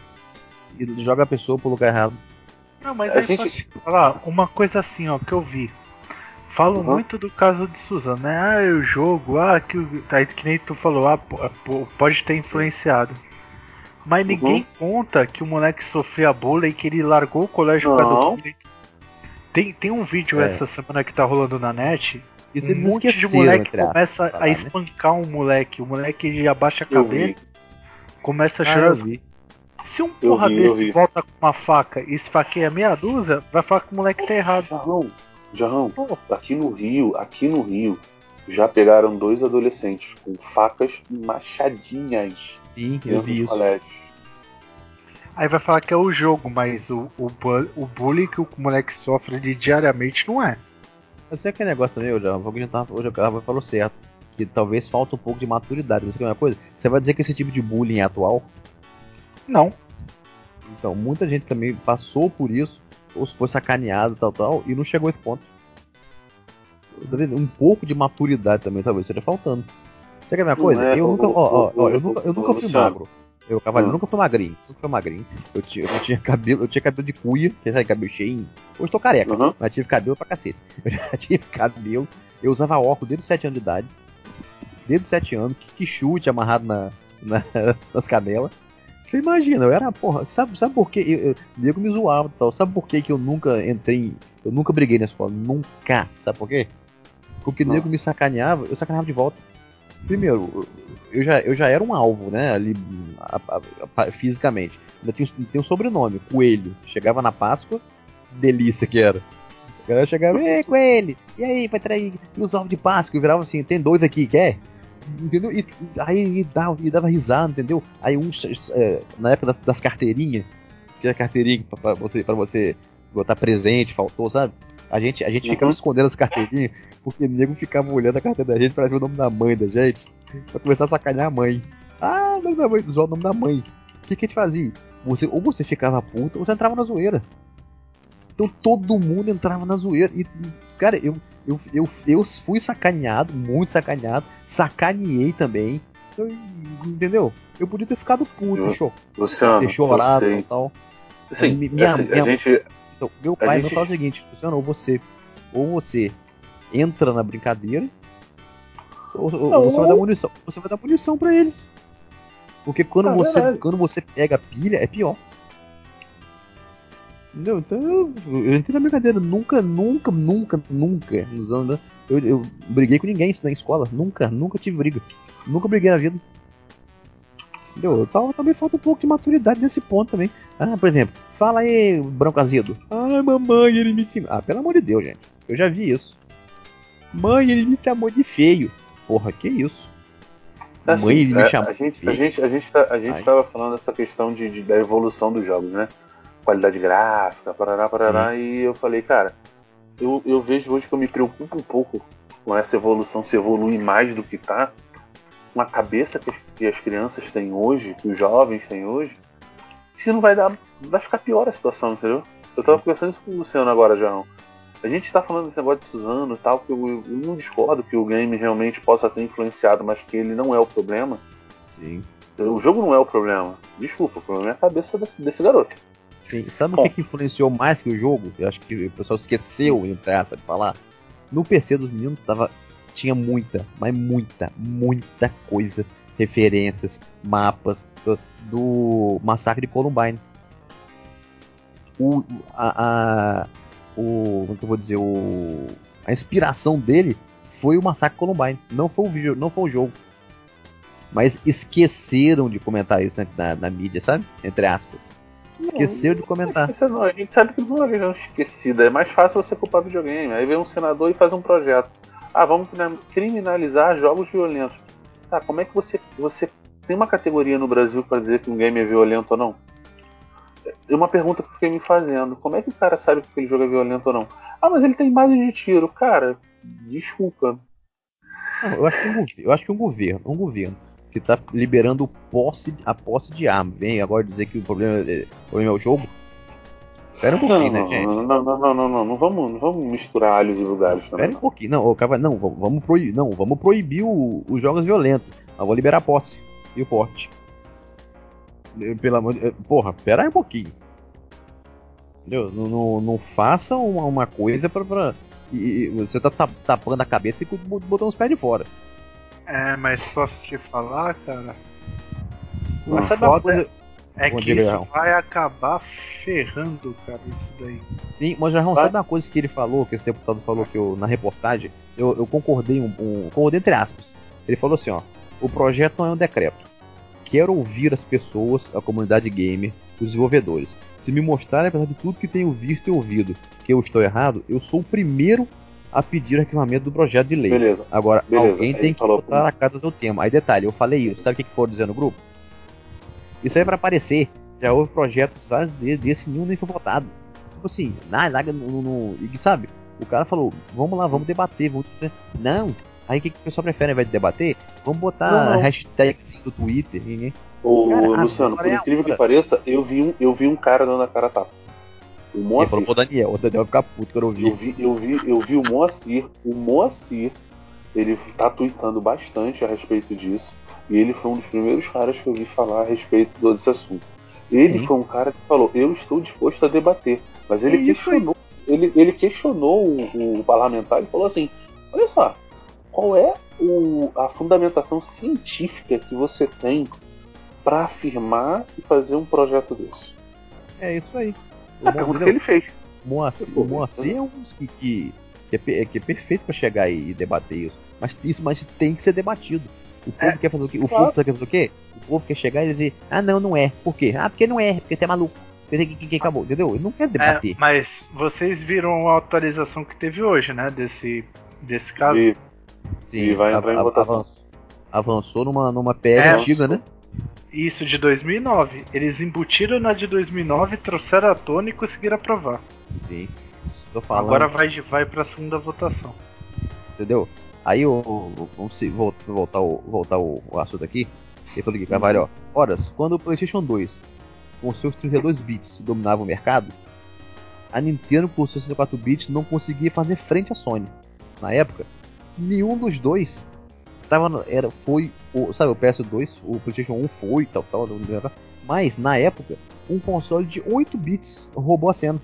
e joga a pessoa pro lugar errado. Não, mas A aí gente- posso falar uma coisa assim, ó, que eu vi. Falam Uhum. muito do caso de Suzano, né? Ah, o jogo, ah, que, o- aí que nem tu falou, ah, po- po- pode ter influenciado. Mas Uhum. ninguém conta que o moleque sofria bullying, que ele largou o colégio por causa Não. do bullying. Tem, tem um vídeo É. essa semana que tá rolando na net. Isso um monte de moleque começa falar, a né? espancar um moleque. O moleque ele abaixa a cabeça, começa a Ah, chorar. vi. Se um porra vi, desse volta com uma faca e esfaqueia meia dúzia, vai falar que o moleque tá errado. Jarrão, Jarrão, aqui no Rio, aqui no Rio, já pegaram dois adolescentes com facas e machadinhas Sim, eu vi isso. colégios. Aí vai falar que é o jogo, mas o, o, o bullying que o moleque sofre de diariamente não é. Mas é aquele negócio também, já, o que a gente tava, hoje o cara falou certo. Que talvez falta um pouco de maturidade. Você quer uma coisa? Você vai dizer que esse tipo de bullying é atual? Não. Então, muita gente também passou por isso, ou se foi sacaneado, tal, tal, e não chegou a esse ponto. Talvez Um pouco de maturidade também, talvez, esteja faltando. Você quer ver uma coisa? é, eu nunca, ó, ó, eu nunca, eu nunca fui magro. Eu, cavaleiro, Hum. nunca fui magrinho. Nunca fui magrinho. Eu tinha, eu tinha cabelo, eu tinha cabelo de cuia, que sabe, cabelo cheinho. Hoje tô careca, Uhum. mas tive cabelo pra cacete. <laughs> Eu já tive cabelo. Eu usava óculos desde os 7 anos de idade. Desde os 7 anos, que, que chute amarrado na, na- <laughs> nas canelas. Você imagina, eu era, porra, sabe, sabe por que eu, nego me zoava e tal. Sabe por que que eu nunca entrei, eu nunca briguei na escola, nunca. Sabe por quê? Porque o nego me sacaneava, eu sacaneava de volta. Primeiro, eu já, eu já era um alvo, né, ali a- a- a- fisicamente. Ainda tinha, tem um sobrenome, Coelho. Chegava na Páscoa, delícia que era. O cara chegava, ei, Coelho, e aí, vai trair e os ovos de Páscoa? Eu virava assim, tem dois aqui, quer? Entendeu? E, e- aí e dava, e dava risada, entendeu? Aí um, é, na época das, das carteirinhas, tinha carteirinha pra, pra você, pra você botar presente, faltou, sabe? A gente, a gente Uhum. ficava escondendo as carteirinhas, porque o nego ficava olhando a carteira da gente pra ver o nome da mãe da gente, pra começar a sacanear a mãe. Ah, o nome da mãe, zoar o nome da mãe. O que que a gente fazia? Você, ou você ficava puta, ou você entrava na zoeira. Então todo mundo entrava na zoeira. E, cara, eu, eu, eu, eu fui sacaneado, muito sacaneado, sacaneei também. Eu- entendeu? Eu podia ter ficado puto, Eu- cho- Luciano, ter chorado eu e tal. Mi- minha- assim, minha- a gente. Então, meu pai gente- o seguinte, Luciano, ou você, ou você entra na brincadeira, ou, Não. você vai dar munição. Você vai dar munição pra eles. Porque quando Ah, você verdade. quando você pega pilha, é pior. Entendeu? Então eu, eu entrei na brincadeira. Nunca, nunca, nunca, nunca. Nos anos, né, eu, eu briguei com ninguém na escola. Nunca, nunca tive briga. Nunca briguei na vida. Entendeu? Eu tava, também falta um pouco de maturidade nesse ponto também. Ah, por exemplo, fala aí, branco azedo. Ai, mamãe, ele me ensinou. Ah, pelo amor de Deus, gente. Eu já vi isso. Mãe, ele me chamou de feio. Porra, que isso? Assim, Mãe, ele me é, chamou a de gente, feio. a gente, a gente, tá, a gente Ai. tava falando dessa questão de, de- da evolução dos jogos, né? Qualidade gráfica, parará, parará, e eu falei, cara, eu, eu vejo hoje que eu me preocupo um pouco com essa evolução, se evolui mais do que tá, com a cabeça que as, que as crianças têm hoje, que os jovens têm hoje, se não vai dar. Vai ficar pior a situação, entendeu? Eu tava conversando isso com o Luciano agora, João. A gente tá falando desse negócio de Suzano e tal, que eu, eu não discordo que o game realmente possa ter influenciado, mas que ele não é o problema. Sim. O jogo não é o problema. Desculpa, o problema é a cabeça desse, desse garoto. Sim. Sabe Bom. o que, que influenciou mais que o jogo? Eu acho que o pessoal esqueceu, entre aspas, de falar. No PC dos meninos tava, tinha muita, mas muita, muita coisa. Referências, mapas do, do Massacre de Columbine. O, a, a- o, como que eu vou dizer, o, a inspiração dele foi o Massacre Columbine, não foi o vídeo, não foi o jogo. Mas esqueceram de comentar isso na, na- na mídia, sabe? Entre aspas. Esqueceram de comentar. Não, a gente sabe que não é uma esquecida. É mais fácil você culpar videogame. Aí vem um senador e faz um projeto. Ah, vamos criminalizar jogos violentos. Tá, como é que você, você tem uma categoria no Brasil para dizer que um game é violento ou não? É uma pergunta que eu fiquei me fazendo. Como é que o cara sabe que aquele jogo é violento ou não? Ah, mas ele tem imagem de tiro. Cara, desculpa. Eu, acho que um, gover- eu acho que um governo, um governo que tá liberando posse, a posse de arma, vem agora dizer que o problema é, o problema é o jogo. Espera um Não, pouquinho, né, não, gente? não, não, não, não, não, não vamos, não vamos misturar alhos e lugares também. Espera um pouquinho. Não, cara, não, vamos, proibir, não, vamos proibir o- os jogos violentos. Mas vou liberar a posse e o porte. Pelo amor de... Porra, pera aí um pouquinho. Entendeu? Não, não, não faça uma, uma coisa pra. pra- e, e você tá tap- tapando a cabeça e botando os pés de fora. É, mas posso te falar, cara? Mas sabe foda coisa. é que isso vai acabar ferrando, cara, isso daí. Sim, mas Jarrão, Vai. sabe uma coisa que ele falou, que esse deputado falou que eu, na reportagem, eu, eu concordei um, um. Concordei entre aspas. Ele falou assim, ó, o projeto não é um decreto. Quero ouvir as pessoas, a comunidade gamer, os desenvolvedores. Se me mostrarem, apesar de tudo que tenho visto e ouvido, que eu estou errado, eu sou o primeiro a pedir arquivamento do projeto de lei. Beleza. Agora, Beleza, alguém aí tem que botar a casa ao tema. Aí detalhe, eu falei isso, sabe o que, que foram dizer no grupo? Isso aí é pra aparecer. Já houve projetos vários de- desse nenhum nem foi votado. Tipo assim, nada, nada, no, no- sabe? O cara falou, vamos lá, vamos debater, vamos. Não. Aí o que, que o pessoal prefere, ao invés de debater? Vamos botar Não, não. hashtag sim do Twitter. ninguém- Ô, Cara, Luciano, por é incrível que pareça, eu vi um, eu vi um cara dando a cara a tapa. O Ele Moacir. falou pro Daniel, o Daniel vai ficar puto quando eu vi. Eu vi, eu vi, eu vi o Moacir, o Moacir, ele tá tweetando bastante a respeito disso. E ele foi um dos primeiros caras que eu vi falar a respeito desse assunto. Ele Sim. foi um cara que falou: Eu estou disposto a debater. Mas ele aí. questionou, ele, ele questionou o, o parlamentar e falou assim: Olha só, qual é o- a fundamentação científica que você tem para afirmar e fazer um projeto desse? É isso aí. A pergunta que ele fez. Moacir, o Moacir é um dos que, que, que, é, pe- que é perfeito pra chegar e debater isso. Mas isso mas tem que ser debatido. O povo É, quer fazer o quê? O claro. povo quer fazer o quê? O povo quer chegar e dizer, ah não, não é. Por quê? Ah, porque não é, porque você é maluco. Que, que, que acabou, entendeu? Ele não quer É, debater. mas vocês viram a atualização que teve hoje, né? Desse, desse caso. E Sim, e vai entrar em av- votação. Avançou, avançou numa, numa PL É, antiga, avançou. né? Isso de 2009. Eles embutiram na de 2009, trouxeram à tona e conseguiram aprovar. Sim. Agora vai, vai pra segunda votação. entendeu? Aí o, o- vamos voltar, o, voltar o, o assunto aqui. Ele falou aqui, Carvalho, ó. Horas, quando o PlayStation 2, com seus 32 bits, dominava o mercado, a Nintendo, com seus 64 bits, não conseguia fazer frente à Sony. Na época, nenhum dos dois tava, no- era, foi, o, sabe, o PS2, o PlayStation 1 foi, tal, tal, tal, mas na época, um console de 8 bits roubou a cena.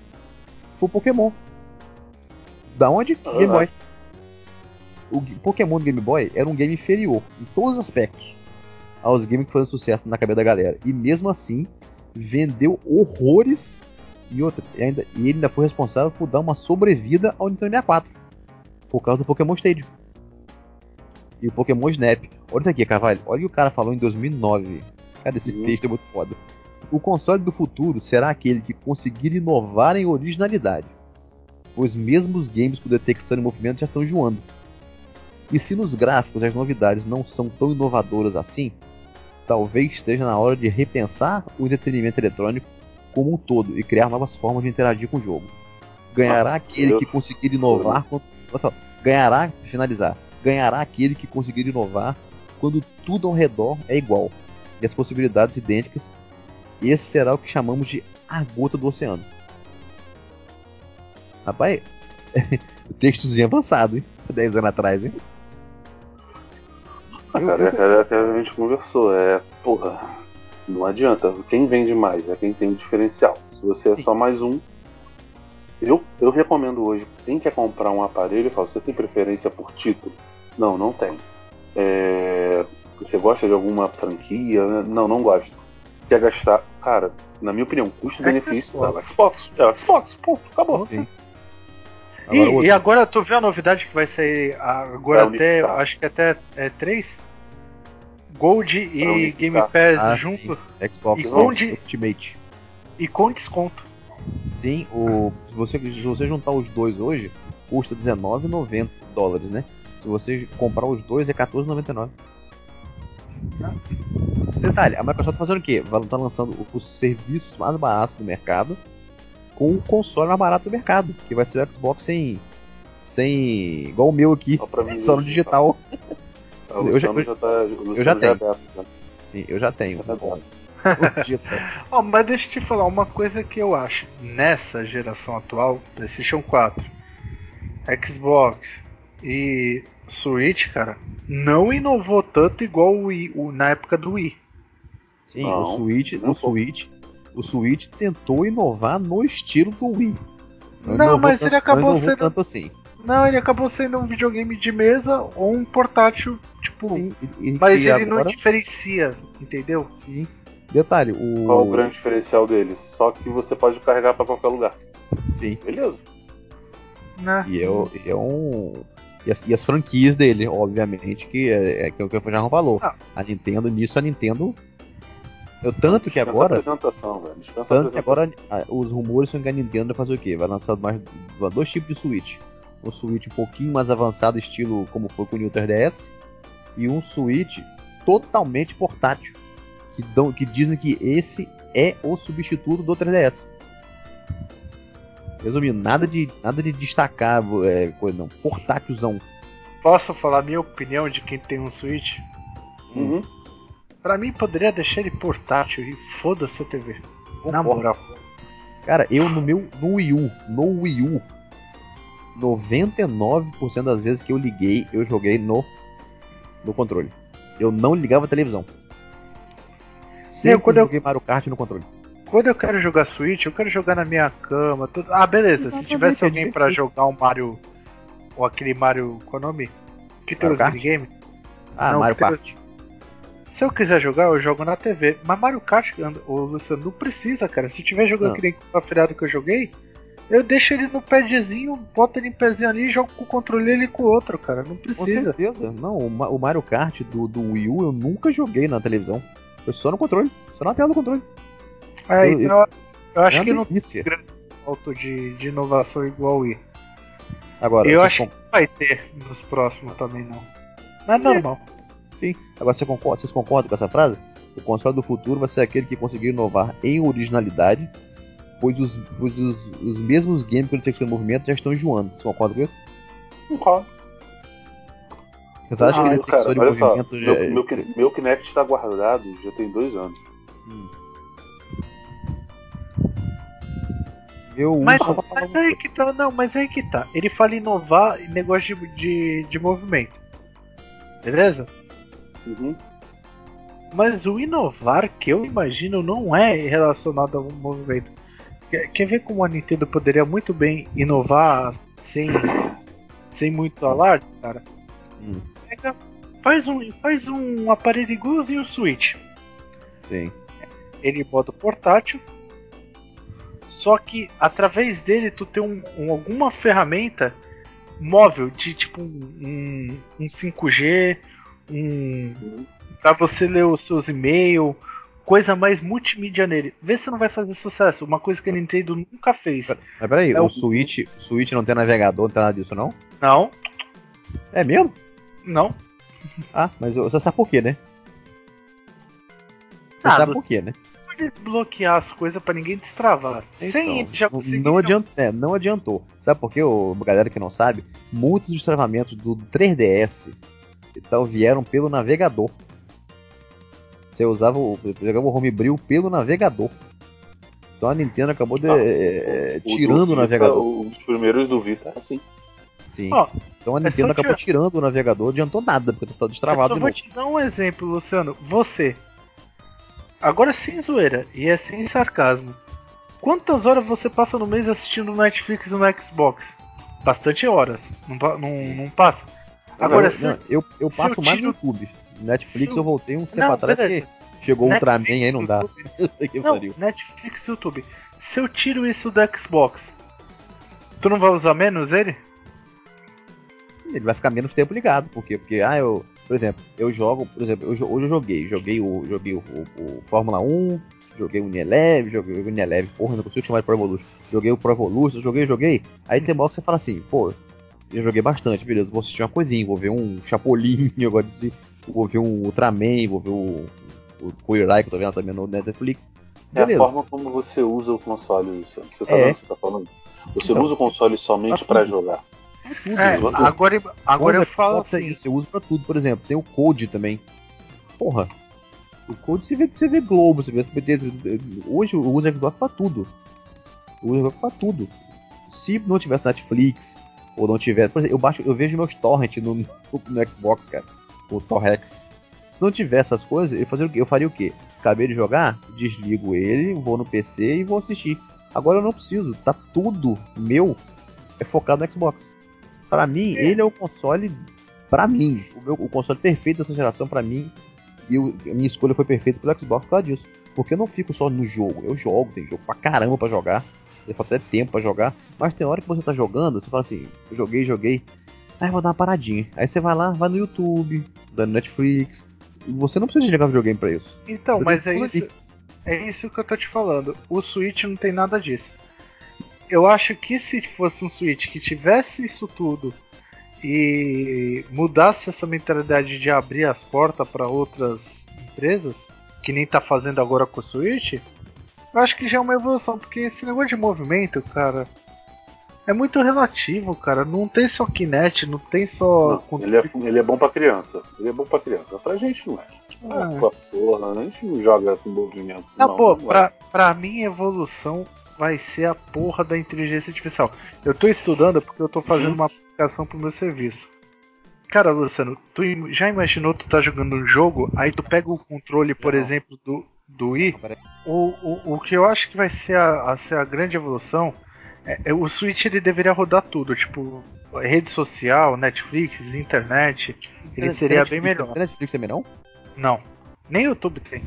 Foi o Pokémon. Da onde? Game Boy. O Pokémon do Game Boy era um game inferior em todos os aspectos aos games que foram sucesso na cabeça da galera. E mesmo assim, vendeu horrores e, outra, e, ainda, e ele ainda foi responsável por dar uma sobrevida ao Nintendo 64 por causa do Pokémon Stadium e o Pokémon Snap. Olha isso aqui, Carvalho. Olha o que o cara falou em 2009. Cara, esse Uhum. texto é muito foda. O console do futuro será aquele que conseguir inovar em originalidade, pois mesmo os games com detecção de movimento já estão enjoando. E se nos gráficos as novidades não são tão inovadoras assim, talvez esteja na hora de repensar o entretenimento eletrônico como um todo e criar novas formas de interagir com o jogo. Ganhará Ah, aquele eu- que conseguir inovar. Olha só, ganhará, finalizar, ganhará aquele que conseguir inovar quando tudo ao redor é igual e as possibilidades idênticas. Esse será o que chamamos de a gota do oceano. Rapaz, <laughs> o textozinho avançado, hein? 10 anos atrás, hein? Cara, eu- é aquela que a gente conversou. É, porra, não adianta. Quem vende mais é quem tem o diferencial. Se você é Sim. só mais um. Eu, eu recomendo hoje, quem quer comprar um aparelho, eu falo, você tem preferência por título? Não, não tem. É, você gosta de alguma franquia? Não, não gosto. Quer gastar? Cara, na minha opinião, custo-benefício é o Xbox. É o Xbox, ponto, acabou. Sim. E, Agora, outro. e agora tu viu a novidade que vai sair agora Vai até, unificar. acho que até é, 3? Gold e. Game Pass Ah, junto Xbox e Ultimate. e com desconto. Sim, o, se, você, se você juntar os dois hoje, custa R$19,90 dólares, né? Se você comprar os dois, é R$14,99. Detalhe, a Microsoft tá fazendo o quê? Vai estar lançando os serviços mais baratos do mercado com o console mais barato do mercado, que vai ser o Xbox sem. sem. igual o meu aqui, mim só no digital. tá? O Eu já- já, tá. O Luciano já tenho. é aberto, já. Sim, eu já tenho. <laughs> Ó, mas deixa eu te falar uma coisa que eu acho. Nessa geração atual, PlayStation 4, Xbox e Switch, cara, não inovou tanto igual o Wii, o- na época do Wii. Sim, Não, o Switch, não o. Switch, o Switch tentou inovar no estilo do Wii. Não, inovou mas tanto- ele acabou não sendo- tanto assim. Não, ele acabou sendo um videogame de mesa ou um portátil, tipo. Sim, e- e Mas que ele não agora, diferencia, entendeu? sim. Detalhe, o Qual o grande diferencial deles? Só que você pode carregar pra qualquer lugar. sim, Beleza. Né? e é, e é um e as, e as franquias dele, obviamente, que é, é que o que o Jarrão falou. Ah. A Nintendo nisso a Nintendo eu tanto que agora apresentação, velho. Dispensa Tanto que apresentação. agora a- os rumores são que a Nintendo vai fazer o quê? Vai lançar mais dois tipos de Switch. Um Switch um pouquinho mais avançado, estilo como foi com o New 3DS, e um Switch totalmente portátil. Que, dão, que dizem que esse é o substituto do 3DS. Resumindo, nada de, nada de destacar é, coisa não. Portátilzão. Posso falar minha opinião de quem tem um Switch? Uhum. Pra mim, poderia deixar ele portátil e foda-se a TV. Na moral. Cara, eu no meu no Wii U, no Wii U, 99% das vezes que eu liguei, eu joguei no, no controle. Eu não ligava a televisão. Sempre quando eu- joguei Mario Kart no controle. Quando eu quero jogar Switch, eu quero jogar na minha cama. Tudo... Ah, beleza. Exatamente, Se tivesse alguém pra divertido. jogar um Mario. Ou aquele Mario. Qual é o nome? Que tem os minigames. Ah, Não, Mario tem- Kart. Se eu quiser jogar, eu jogo na TV. Mas Mario Kart, ô Luciano, não precisa, cara. Se tiver jogando Não. que nem a feriado que eu joguei, eu deixo ele no padzinho, boto ele em pezinho ali e jogo com o controle e ele com o outro, cara. Não Com precisa. certeza. Não, o, o Mario Kart do, do Wii U eu nunca joguei na televisão. Foi só no controle. Só na tela do controle. É, Eu- então, eu acho é uma que não delícia. tem falta de, de inovação igual o Wii. Agora, eu acho que não vai ter nos próximos também, não. Mas é normal. Sim. Agora você concorda, vocês concordam com essa frase? O console do futuro vai ser aquele que conseguir inovar em originalidade, pois os, pois os, os mesmos games que detectam movimento já estão enjoando. Vocês concordam com isso? Concordo. Vocês acham que Ah, ele detector cara, de olha só, movimento já. meu, meu, meu Kinect está guardado já tem dois anos. Hum. Eu Mas, uso mas aí que tá, não, mas aí que tá. Ele fala inovar em negócio de, de, de movimento. Beleza? Uhum. Mas o inovar que eu imagino não é relacionado ao movimento. Quer, quer ver como a Nintendo poderia muito bem inovar sem, sem muito alarde, cara? Hum, Pega, faz, um, faz um aparelho igualzinho o Switch. sim. ele bota portátil. Só que através dele tu tem um, um- alguma ferramenta móvel de tipo um, um 5G, um para você ler os seus e-mails, coisa mais multimídia nele. Vê se não vai fazer sucesso. Uma coisa que a Nintendo nunca fez. Mas peraí, É o o- Switch, Switch não tem navegador, não tem nada disso não? Não, É mesmo? não. Ah, mas você sabe por quê, né? Você Ah, sabe do- por quê, né? Desbloquear as coisas pra ninguém destravar. Sem Então, ele já não- conseguiu. não, adiant, é, não adiantou. Sabe por quê, ô, galera que não sabe? Muitos dos travamentos do 3DS então, vieram pelo navegador. Você usava o, jogava o Homebrew pelo navegador. Então a Nintendo acabou de, Ah, é, O tirando do o Vita, navegador. Os primeiros do Vita, é assim. Sim. Ó, então a é Nintendo só acabou tirar- tirando o navegador, adiantou nada, porque tá Eu destravado só de vou novo. te dar um exemplo, Luciano. Você, agora sem zoeira e é sem sarcasmo. Quantas horas você passa no mês assistindo Netflix no Xbox? Bastante horas, não, não, não passa? Agora, eu, não, eu, eu se passo eu mais tiro- no YouTube. Netflix eu- eu voltei um tempo Não, atrás beleza. porque chegou Netflix, Ultraman aí não dá. <laughs> Que Não. Netflix e YouTube. Se eu tiro isso do Xbox, tu não vai usar menos ele? Ele vai ficar menos tempo ligado. Por quê? Porque, ah, eu. Por exemplo, eu jogo, por exemplo, eu, hoje eu joguei. Joguei o. Joguei o, o- o Fórmula 1, joguei o Unieleve, joguei o Unieleve, porra, não consigo chamar de Pro Evolution. Joguei o Pro Evolution, joguei, joguei. Aí tem uma que você fala assim, pô, eu joguei bastante, beleza, vou assistir uma coisinha, vou ver um Chapolin, <laughs> eu gosto de vou ver um Ultraman, vou ver o. O Koirai que eu tô vendo também no Netflix. É a Beleza. forma como você usa o console, Luciano. Você tá É. vendo o que você tá falando? Você Então, usa o console somente pra tudo. jogar. Tudo, É, agora, agora eu falo assim. isso, eu uso pra tudo, por exemplo, tem o Code também. Porra, o Code você vê, você vê Globo, você vê SBT, hoje eu uso o Xbox pra tudo. Eu uso Xbox pra tudo. Se não tivesse Netflix, ou não tiver, por exemplo, eu baixo, eu vejo meus torrent no, no, no Xbox, cara, o Torrex. Se não tivesse essas coisas, eu, fazia o quê? eu faria o quê? Acabei de jogar, desligo ele, vou no PC e vou assistir. Agora eu não preciso, tá tudo meu é focado no Xbox. Pra mim, É. ele é o console. Pra mim, o, meu, o console perfeito dessa geração, pra mim. E o- a minha escolha foi perfeita pelo Xbox por causa disso. Porque eu não fico só no jogo. Eu jogo, tem jogo pra caramba pra jogar. Eu falta até tempo pra jogar. Mas tem hora que você tá jogando, você fala assim: eu joguei, joguei. Aí eu vou dar uma paradinha. Aí você vai lá, vai no YouTube, vai no Netflix. Você não precisa jogar videogame pra isso. Então, Você mas é isso, é isso que eu tô te falando. O Switch não tem nada disso. Eu acho que se fosse um Switch que tivesse isso tudo e mudasse essa mentalidade de abrir as portas para outras empresas, que nem tá fazendo agora com o Switch, eu acho que já é uma evolução, porque esse negócio de movimento, cara, É muito relativo, cara. Não tem só Kinect, não tem só. Não, ele, é, ele é bom pra criança. Ele é bom pra criança. Pra gente não é. Ah, porra, a gente não joga com movimento. Não, não pô, não pra, pra mim, evolução vai ser a porra da inteligência artificial. Eu tô estudando porque eu tô fazendo uhum. uma aplicação pro meu serviço. Cara, Luciano, tu já imaginou tu tá jogando um jogo, aí tu pega o controle, por não. exemplo, do, do Wii? O, o, o que eu acho que vai ser a, a, ser a grande evolução é, é, o Switch ele deveria rodar tudo, tipo rede social, Netflix, internet. Ele seria Netflix, bem melhor. Netflix também não? Não. Nem YouTube tem.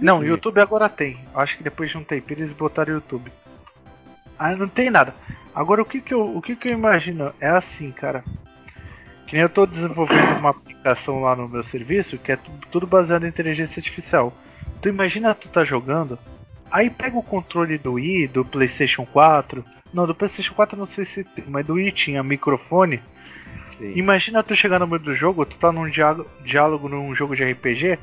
Não, gente? YouTube agora tem. Acho que depois de um tempo eles botaram YouTube. Ah, não tem nada. Agora o que que eu, o que que eu imagino é assim, cara. Que nem eu estou desenvolvendo uma aplicação lá no meu serviço que é tudo baseado em inteligência artificial. Tu imagina tu tá jogando, aí pega o controle do Wii, do PlayStation 4. Não, do PlayStation 4 não sei se tem, mas do Wii tinha microfone. Sim. Imagina tu chegar no meio do jogo, tu tá num diálogo, diálogo num jogo de RPG,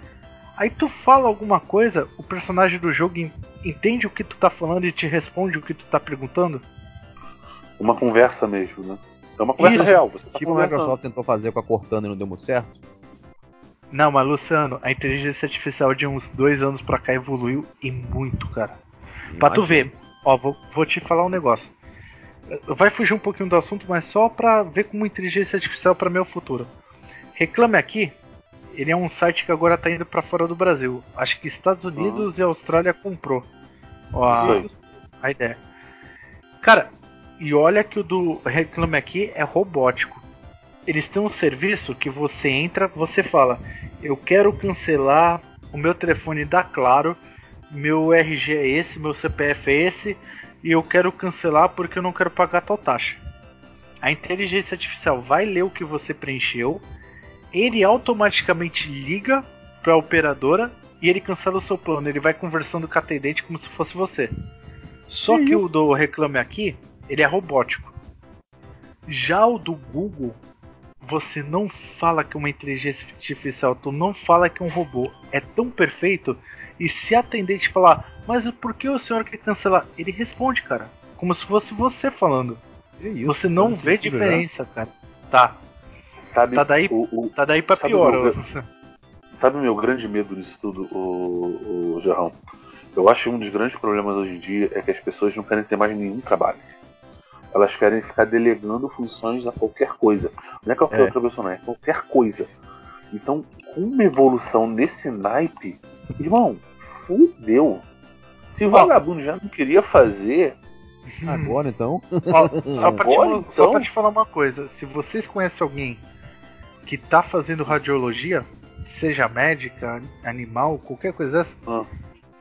aí tu fala alguma coisa, o personagem do jogo entende o que tu tá falando e te responde o que tu tá perguntando. Uma conversa mesmo, né? É uma conversa Isso. real. Você tá tipo o Microsoft tentou fazer com a Cortana e não deu muito certo. Não, mas Luciano, a inteligência artificial de uns dois anos pra cá evoluiu e muito, cara. Imagina. Pra tu ver, ó, vou, vou te falar um negócio. Vai fugir um pouquinho do assunto, mas só pra ver como inteligência artificial para meu futuro. Reclame aqui, ele é um site que agora tá indo para fora do Brasil. Acho que Estados Unidos uhum. e Austrália comprou. Ó, a, a ideia. Cara, e olha que o do Reclame Aqui é robótico. Eles têm um serviço que você entra, você fala: Eu quero cancelar o meu telefone da Claro, meu RG é esse, meu CPF é esse, e eu quero cancelar porque eu não quero pagar tal taxa. A inteligência artificial vai ler o que você preencheu, ele automaticamente liga para a operadora e ele cancela o seu plano. Ele vai conversando com a atendente como se fosse você. Só que o do Reclame Aqui ele é robótico. Já o do Google, você não fala que é uma inteligência artificial, tu não fala que é um robô. É tão perfeito. E se a atendente falar, mas por que o senhor quer cancelar? Ele responde, cara. Como se fosse você falando. Isso, você não vê diferença, cara. Tá. Sabe, tá daí, o, o, tá daí pra pior. Meu, sabe o meu grande medo nisso tudo, o, o Jarrão? Eu acho que um dos grandes problemas hoje em dia é que as pessoas não querem ter mais nenhum trabalho. Elas querem ficar delegando funções a qualquer coisa. Não é qualquer é. outra pessoa, não é qualquer coisa. Então, com uma evolução nesse naipe, irmão, fudeu. Se o vagabundo já não queria fazer. Agora então? Ó, só, <laughs> pra Agora, te, então? só pra te falar uma coisa: se vocês conhecem alguém que tá fazendo radiologia, seja médica, animal, qualquer coisa dessa, ah.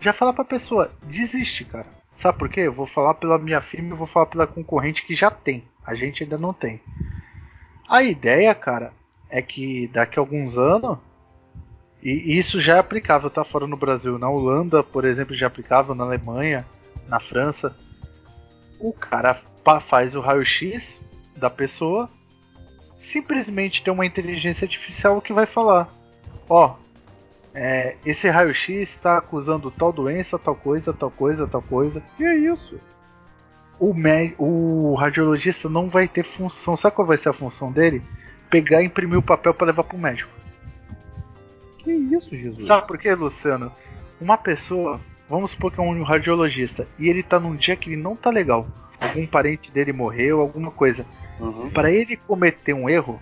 já fala pra pessoa, desiste, cara. Sabe por quê? Eu vou falar pela minha firma e vou falar pela concorrente que já tem. A gente ainda não tem. A ideia, cara, é que daqui a alguns anos. E isso já é aplicável, tá fora no Brasil. Na Holanda, por exemplo, já é aplicável, na Alemanha, na França. O cara faz o raio-x da pessoa, simplesmente tem uma inteligência artificial que vai falar: Ó, é, esse raio-x está acusando tal doença, tal coisa, tal coisa, tal coisa. Que é isso? O, o radiologista não vai ter função. Sabe qual vai ser a função dele? Pegar e imprimir o papel para levar para o médico. Que isso, Jesus? Sabe por quê, Luciano? Uma pessoa, vamos supor que é um radiologista, e ele tá num dia que ele não tá legal. Algum parente dele morreu, alguma coisa. Uhum. Para ele cometer um erro,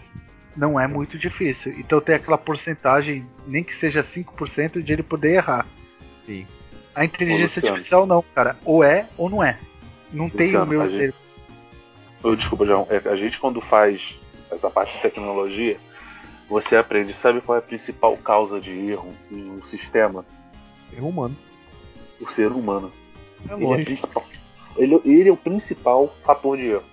não é muito difícil. Então tem aquela porcentagem, nem que seja 5% de ele poder errar. Sim. A inteligência Ô, artificial não, cara. Ou é ou não é. Não Luciano, tem o meu. Gente... Oh, desculpa, João. É, a gente quando faz essa parte de tecnologia, você aprende, sabe qual é a principal causa de erro em um sistema? Erro humano. O ser humano. É ele, é principal, ele, ele é o principal fator de erro.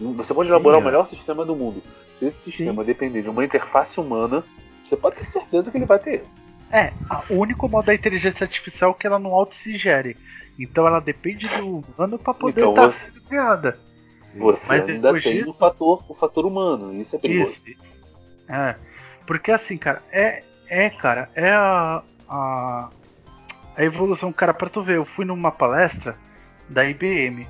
Você pode elaborar Sim, é. o melhor sistema do mundo. Se esse sistema Sim. depender de uma interface humana, você pode ter certeza que ele vai ter. É, o único modo da inteligência artificial é que ela não auto-se-gere. Então ela depende do humano para poder então, estar você, sendo criada. Você Mas ainda tem disso, o, fator, o fator humano, isso é perigoso. Isso. É. Porque assim, cara, é, é cara, é a, a, a evolução, cara, pra tu ver, eu fui numa palestra da IBM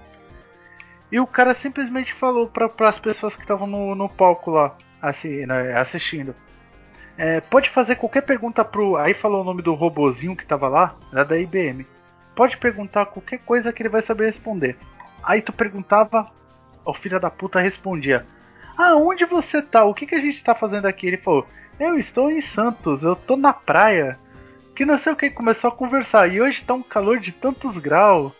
E o cara simplesmente falou para as pessoas que estavam no, no palco lá, assim, né, assistindo. É, pode fazer qualquer pergunta pro. Aí falou o nome do robozinho que tava lá, era da IBM. Pode perguntar qualquer coisa que ele vai saber responder. Aí tu perguntava, o filho da puta respondia: Ah, onde você tá? O que, que a gente tá fazendo aqui? Ele falou: Eu estou em Santos, eu tô na praia. Que não sei o que, começou a conversar. E hoje tá um calor de tantos graus.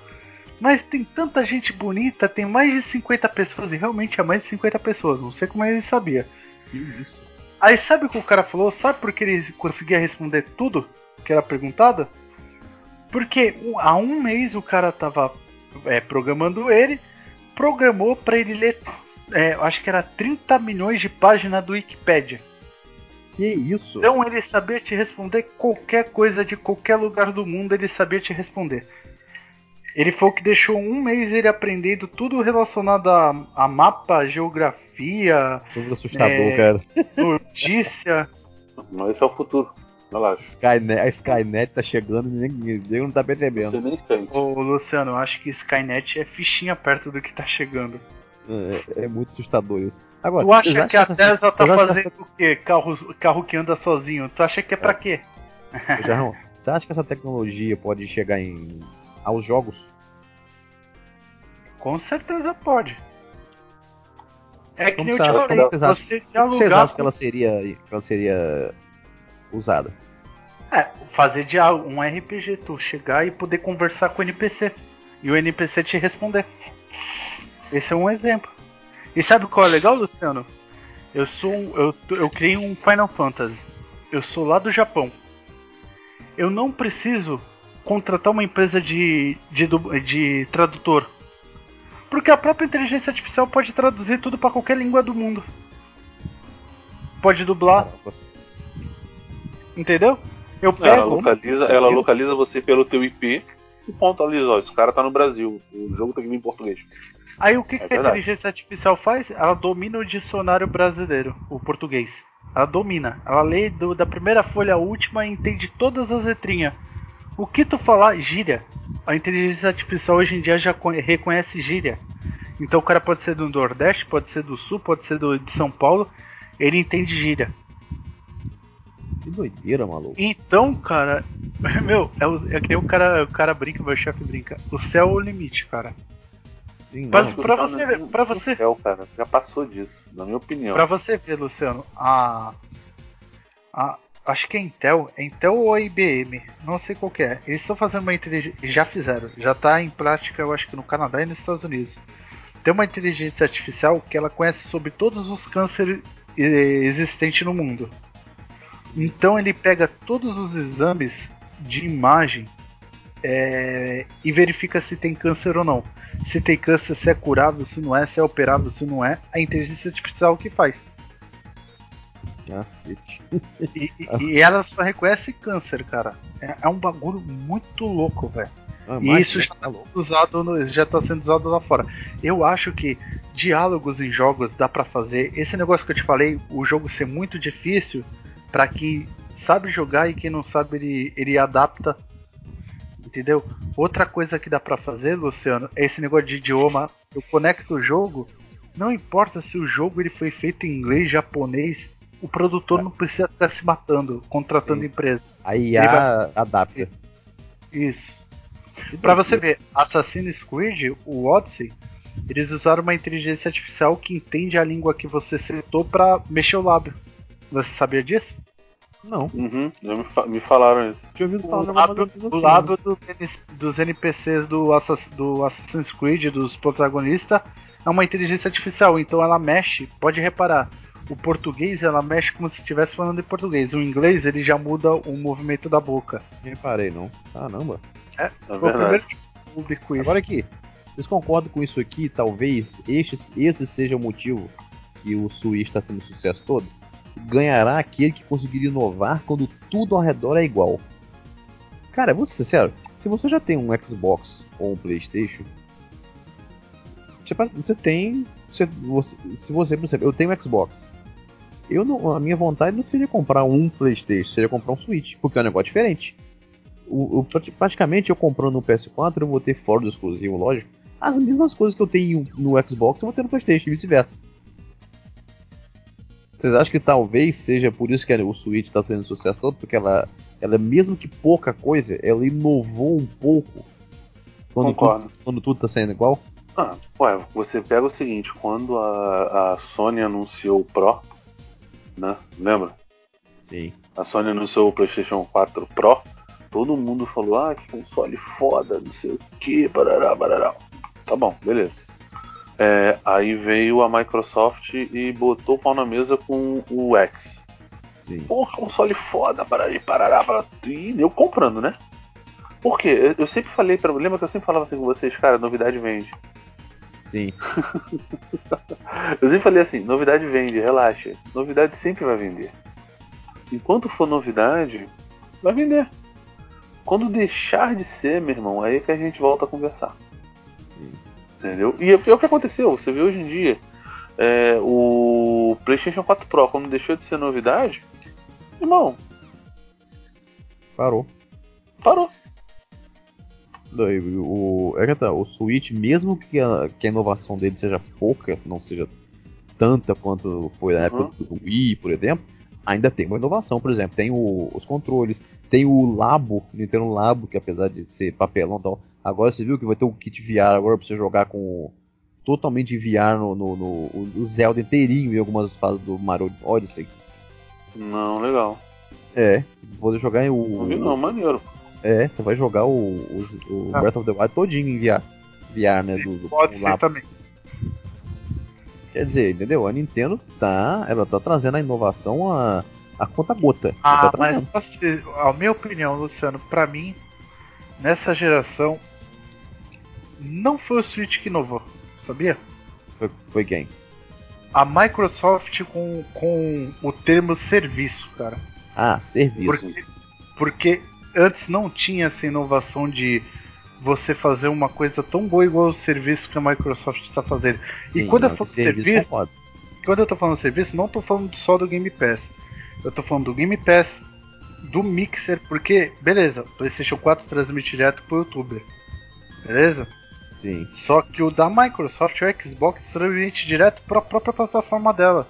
Mas tem tanta gente bonita, tem mais de 50 pessoas, e realmente é mais de 50 pessoas, não sei como ele sabia. Isso? Aí sabe o que o cara falou? Sabe por que ele conseguia responder tudo que era perguntado? Porque há um mês o cara tava é, programando ele, programou para ele ler, é, acho que era 30 milhões de páginas do Wikipedia. Que isso? Então ele sabia te responder qualquer coisa de qualquer lugar do mundo, ele sabia te responder. Ele foi o que deixou um mês ele aprendendo tudo relacionado a, a mapa, geografia. Tudo assustador, é, cara. Notícia. Mas esse é o futuro. Skynet, a Skynet tá chegando e ninguém não tá percebendo. Você nem sente. Ô, Luciano, eu acho que Skynet é fichinha perto do que tá chegando. É, é muito assustador isso. Agora, tu acha que a Tesla tá fazendo essa... o quê? Carro, carro que anda sozinho. Tu acha que é pra é. quê? Jarrão, você acha que essa tecnologia pode chegar em aos jogos? Com certeza pode. É que Como nem eu te falei, você vocês acham que ela seria, que ela seria usada? É, fazer de um RPG, tu chegar e poder conversar com o NPC. E o NPC te responder. Esse é um exemplo. E sabe qual é legal, Luciano? Eu sou eu, eu criei um Final Fantasy. Eu sou lá do Japão. Eu não preciso contratar uma empresa de, de, de tradutor. Porque a própria inteligência artificial pode traduzir tudo para qualquer língua do mundo. Pode dublar. Entendeu? Eu pego. Ela localiza, ela localiza você pelo teu IP e pontualiza, ó, esse cara tá no Brasil, o jogo tem que vir em português. Aí o que, é que a inteligência artificial faz? Ela domina o dicionário brasileiro, o português. Ela domina. Ela lê do, da primeira folha à última e entende todas as letrinhas. O que tu falar, gíria. A inteligência artificial hoje em dia já reconhece gíria. Então o cara pode ser do Nordeste, pode ser do Sul, pode ser do, de São Paulo. Ele entende gíria. Que doideira, maluco. Então, cara, <laughs> meu, é, o, é que nem o cara, o cara brinca, meu chefe brinca. O céu é o limite, cara. Sim, pra, pra você ver, pra você. Céu, cara, já passou disso, na minha opinião. Pra você ver, Luciano, a, a acho que é Intel, é Intel ou IBM, não sei qual é. Eles estão fazendo uma inteligência, já fizeram, já está em prática, eu acho que no Canadá e nos Estados Unidos. Tem uma inteligência artificial que ela conhece sobre todos os cânceres existentes no mundo. Então ele pega todos os exames de imagem é, e verifica se tem câncer ou não. Se tem câncer, se é curável, se não é, se é operável, se não é. A inteligência artificial que faz. Cacete. E, e, e, ela só reconhece câncer, cara. É, é um bagulho muito louco, velho. Ah, e isso já está usado no, já tá sendo usado lá fora. Eu acho que diálogos em jogos dá para fazer. Esse negócio que eu te falei, o jogo ser muito difícil, para quem sabe jogar e quem não sabe ele, ele adapta. Entendeu? Outra coisa que dá para fazer, Luciano, é esse negócio de idioma. Eu conecto o jogo, não importa se o jogo ele foi feito em inglês, japonês, o produtor é. não precisa estar se matando, contratando Sim. empresa. A IA vai... adapta. Isso. Para você ver, Assassin's Creed, o Odyssey, eles usaram uma inteligência artificial que entende a língua que você citou para mexer o lábio. Você sabia disso? Não. Uhum, já me, me, falaram isso. Tinha ouvido falar o lábio, assim, lábio do, dos NPCs do, Assass, do Assassin's Creed, dos protagonistas, é uma inteligência artificial, então ela mexe, pode reparar. O português ela mexe como se estivesse falando em português. O inglês ele já muda o movimento da boca. Reparei, não. Caramba. É, é foi o primeiro público isso. Agora aqui, vocês concordam com isso aqui? Talvez este, esse seja o motivo que o Switch está sendo sucesso todo? ganhará aquele que conseguir inovar quando tudo ao redor é igual. Cara, vou ser sincero, se você já tem um Xbox ou um PlayStation, você tem. Você, se você, por exemplo, eu tenho um Xbox. Eu não, a minha vontade não seria comprar um PlayStation, seria comprar um Switch, porque é um negócio diferente. O, o, praticamente eu comprando um PS4, eu vou ter fora do exclusivo, lógico, as mesmas coisas que eu tenho no Xbox eu vou ter no PlayStation e vice-versa. Vocês acham que talvez seja por isso que o Switch está tendo sucesso todo? Porque ela, ela, mesmo que pouca coisa, ela inovou um pouco quando Concordo. tudo, quando tudo tá saindo igual? Ah, ué, você pega o seguinte, quando a, a Sony anunciou o Pro, né? Lembra? Sim. A Sony anunciou o PlayStation 4 Pro, todo mundo falou, ah, que console foda, não sei o que, barará, barará. Tá bom, beleza. É, aí veio a Microsoft e botou o pau na mesa com o X. Sim. Pô, console foda, parará, parará, parará. E eu comprando, né? Por quê? Eu, eu sempre falei pra. Lembra que eu sempre falava assim com vocês, cara, novidade vende. Sim. <laughs> Eu sempre falei assim, novidade vende, relaxa. Novidade sempre vai vender. Enquanto for novidade, vai vender. Quando deixar de ser, meu irmão, aí é que a gente volta a conversar. Sim. Entendeu? E é, é o que aconteceu. Você vê hoje em dia é, o PlayStation 4 Pro, quando deixou de ser novidade, irmão, Parou. parou. O, é que tá, o Switch, mesmo que a, que a inovação dele seja pouca, não seja tanta quanto foi na época Uhum. do Wii, por exemplo, ainda tem uma inovação, por exemplo, tem o- os controles, tem o Labo, Nintendo Labo, que apesar de ser papelão e tal, agora você viu que vai ter um kit VR agora pra você jogar com totalmente VR no, no, no- o Zelda inteirinho em algumas fases do Mario Odyssey. Não, legal. É, poder jogar em o. Não vi não, maneiro. É, você vai jogar o, o, o Ah. Breath of the Wild todinho em VR. VR, né? Do, do, Pode do ser também. Quer dizer, entendeu? A Nintendo tá. Ela tá trazendo a inovação a, a conta gota. Ah, tá mas posso dizer, a minha opinião, Luciano, pra mim, nessa geração, não foi o Switch que inovou, sabia? Foi, foi quem? A Microsoft com, com o termo serviço, cara. Ah, serviço. Porque, porque antes não tinha essa inovação de você fazer uma coisa tão boa igual o serviço que a Microsoft está fazendo. E Sim, quando eu falo serviço, concordo. quando eu tô falando serviço, não tô falando só do Game Pass. Eu tô falando do Game Pass, do Mixer, porque, beleza, PlayStation 4 transmite direto pro YouTube. Beleza? Sim. Só que o da Microsoft, o Xbox, transmite direto pra própria plataforma dela.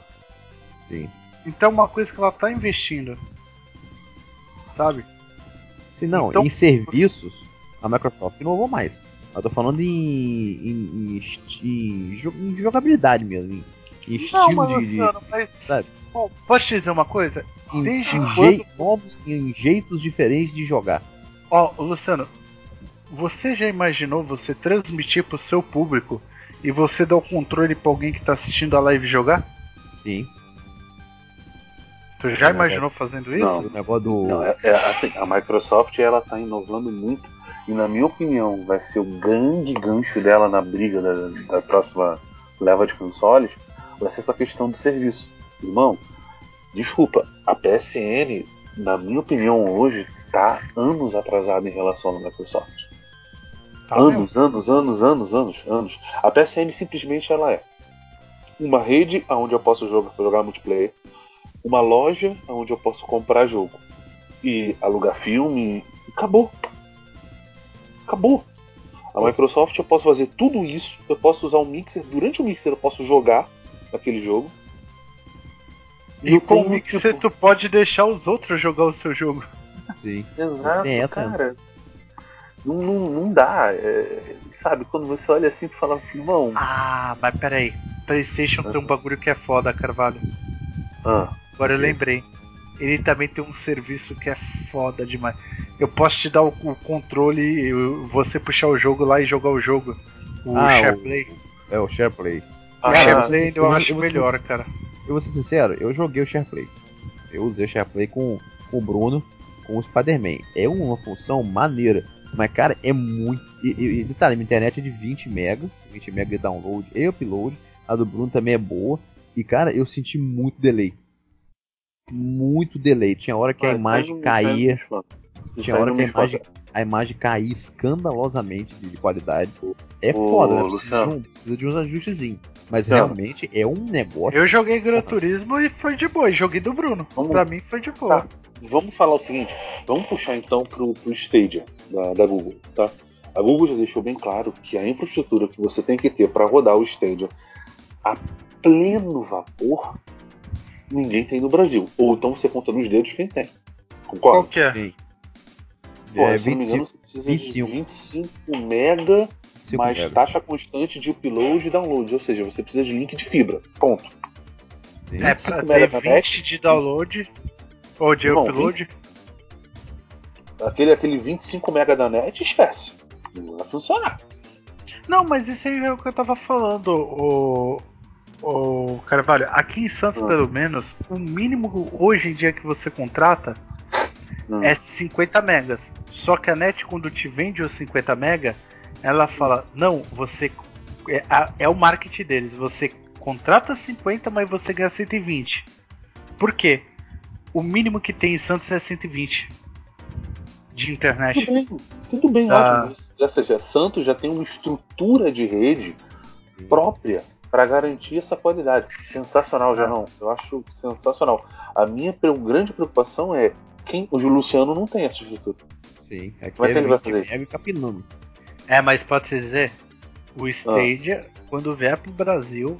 Sim. Então é uma coisa que ela tá investindo. Sabe? Sim, não, Então- em serviços, a Microsoft inovou mais. Eu tô falando em, em, em, em jo- em jogabilidade mesmo. Em, estilo mas, de. Luciano, mas. sabe? Bom, posso te dizer uma coisa? em, desde em quando- novos em jeitos diferentes de jogar. Ó, Luciano, você já imaginou você transmitir pro seu público e você dar o controle pra alguém que tá assistindo a live jogar? Sim. Tu já É, imaginou fazendo isso? Não. O negócio do. Não, é, é assim, a Microsoft ela tá inovando muito e na minha opinião vai ser o grande gancho dela na briga da, da próxima leva de consoles, vai ser essa questão do serviço. Irmão, desculpa, a PSN, na minha opinião hoje, tá anos atrasada em relação à Microsoft. Tá mesmo? anos, anos, anos, anos, anos, anos. A PSN simplesmente ela é uma rede onde eu posso jogar, jogar multiplayer, uma loja onde eu posso comprar jogo e alugar filme, e acabou. Acabou. A Microsoft eu posso fazer tudo isso, eu posso usar um mixer, durante o mixer eu posso jogar aquele jogo. E eu com o Mixer tipo, tu pode deixar os outros jogar o seu jogo. Sim. Exato, essa. cara. Não, não, não dá. é, sabe, quando você olha assim e fala, irmão, Ah, mas peraí. PlayStation tem um bagulho que é foda, Carvalho. ah, Agora eu lembrei. Ele também tem um serviço que é foda demais. Eu posso te dar o, o controle e você puxar o jogo lá e jogar o jogo. O Ah, SharePlay. o, é o SharePlay. O ah, SharePlay eu eu, acho eu melhor, cara. Eu vou ser sincero, eu joguei o SharePlay. Eu usei o SharePlay com, com o Bruno, com o Spider-Man. É uma função maneira. Mas, cara, é muito. E, detalhe, minha internet é de 20 MB, 20 MB de download e upload. A do Bruno também é boa. E, cara, eu senti muito delay. Muito delay. Tinha hora que a Ah, aí imagem caía. Tinha hora que a imagem, a imagem caía escandalosamente de, de qualidade. É Ô, foda, né? Precisa de, um, precisa de uns ajustezinhos. Mas realmente é um negócio. Eu joguei Gran Turismo e foi de boa. Joguei do Bruno. Vamos- Pra mim foi de boa. Tá. Vamos falar o seguinte, vamos puxar então pro, pro Stadia da, da Google, tá? A Google já deixou bem claro que a infraestrutura que você tem que ter para rodar o Stadia a pleno vapor, ninguém tem no Brasil. Ou então você conta nos dedos quem tem. Concorda? Qual que é? Sim. Pô, é, se não me 25, engano, você precisa 25. de 25 mega 25 mais mega. taxa constante de upload e download. Ou seja, você precisa de link de fibra. Ponto. Sim. É pra 25 ter mega na 20 de download ou de upload. Aquele, aquele 25 mega da net, esquece. Não vai funcionar. Não, mas isso aí é o que eu tava falando, o, o Carvalho. Aqui em Santos, Ah. pelo menos, o mínimo hoje em dia que você contrata Hum. é 50 megas. Só que a net, quando te vende os 50 mega, ela fala: não, você. É, é o marketing deles. Você contrata 50, mas você ganha 120. Por quê? O mínimo que tem em Santos é 120 de internet. Tudo bem, tudo bem, Ah. ótimo. Ou seja, Santos já tem uma estrutura de rede Sim. própria para garantir essa qualidade. Sensacional, Jarrão. Eu acho sensacional. A minha grande preocupação é quem o Luciano não tem essa estrutura. Sim. Aqui Como é que ele vai 20 fazer e capinando. É, mas pode se dizer, Ah. o Stadia, quando vier pro Brasil,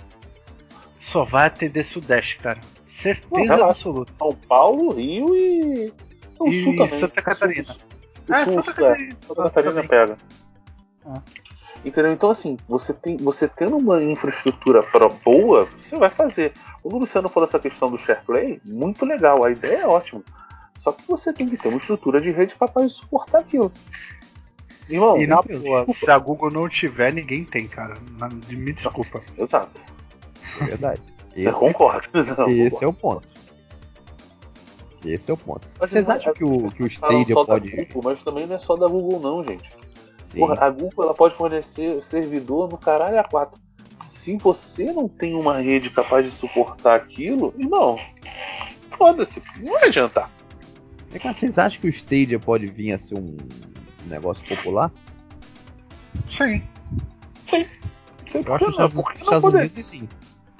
só vai atender Sudeste, cara. Certeza Não, relaxa. absoluta. São Paulo, Rio e. O E Sul também. Santa Catarina. O Sul, Ah, Santa é, Catarina. Santa Catarina pega. Ah. Entendeu? Então, assim, você, tem, você tendo uma infraestrutura pro- boa, você vai fazer. Quando o Luciano falou essa questão do SharePlay, muito legal, a ideia é ótima. Só que você tem que ter uma estrutura de rede capaz de suportar aquilo. Irmão, E na boa, se a Google não tiver, ninguém tem, cara. Na- de- Me desculpa. exato. É verdade. <laughs> Eu Esse, concordo. Não, esse é o ponto. Esse é o ponto. Mas Vocês não é- acham que o, que o Stadia pode. Google, mas também não é só da Google, não, gente. Sim. Porra, a Google ela pode fornecer servidor no caralho A4. Se você não tem uma rede capaz de suportar aquilo, irmão, foda-se, não vai adiantar. É que vocês acham que o Stadia pode vir a ser um negócio popular? Sim. Sei Eu por acho que por que não Estados? Unidos sim.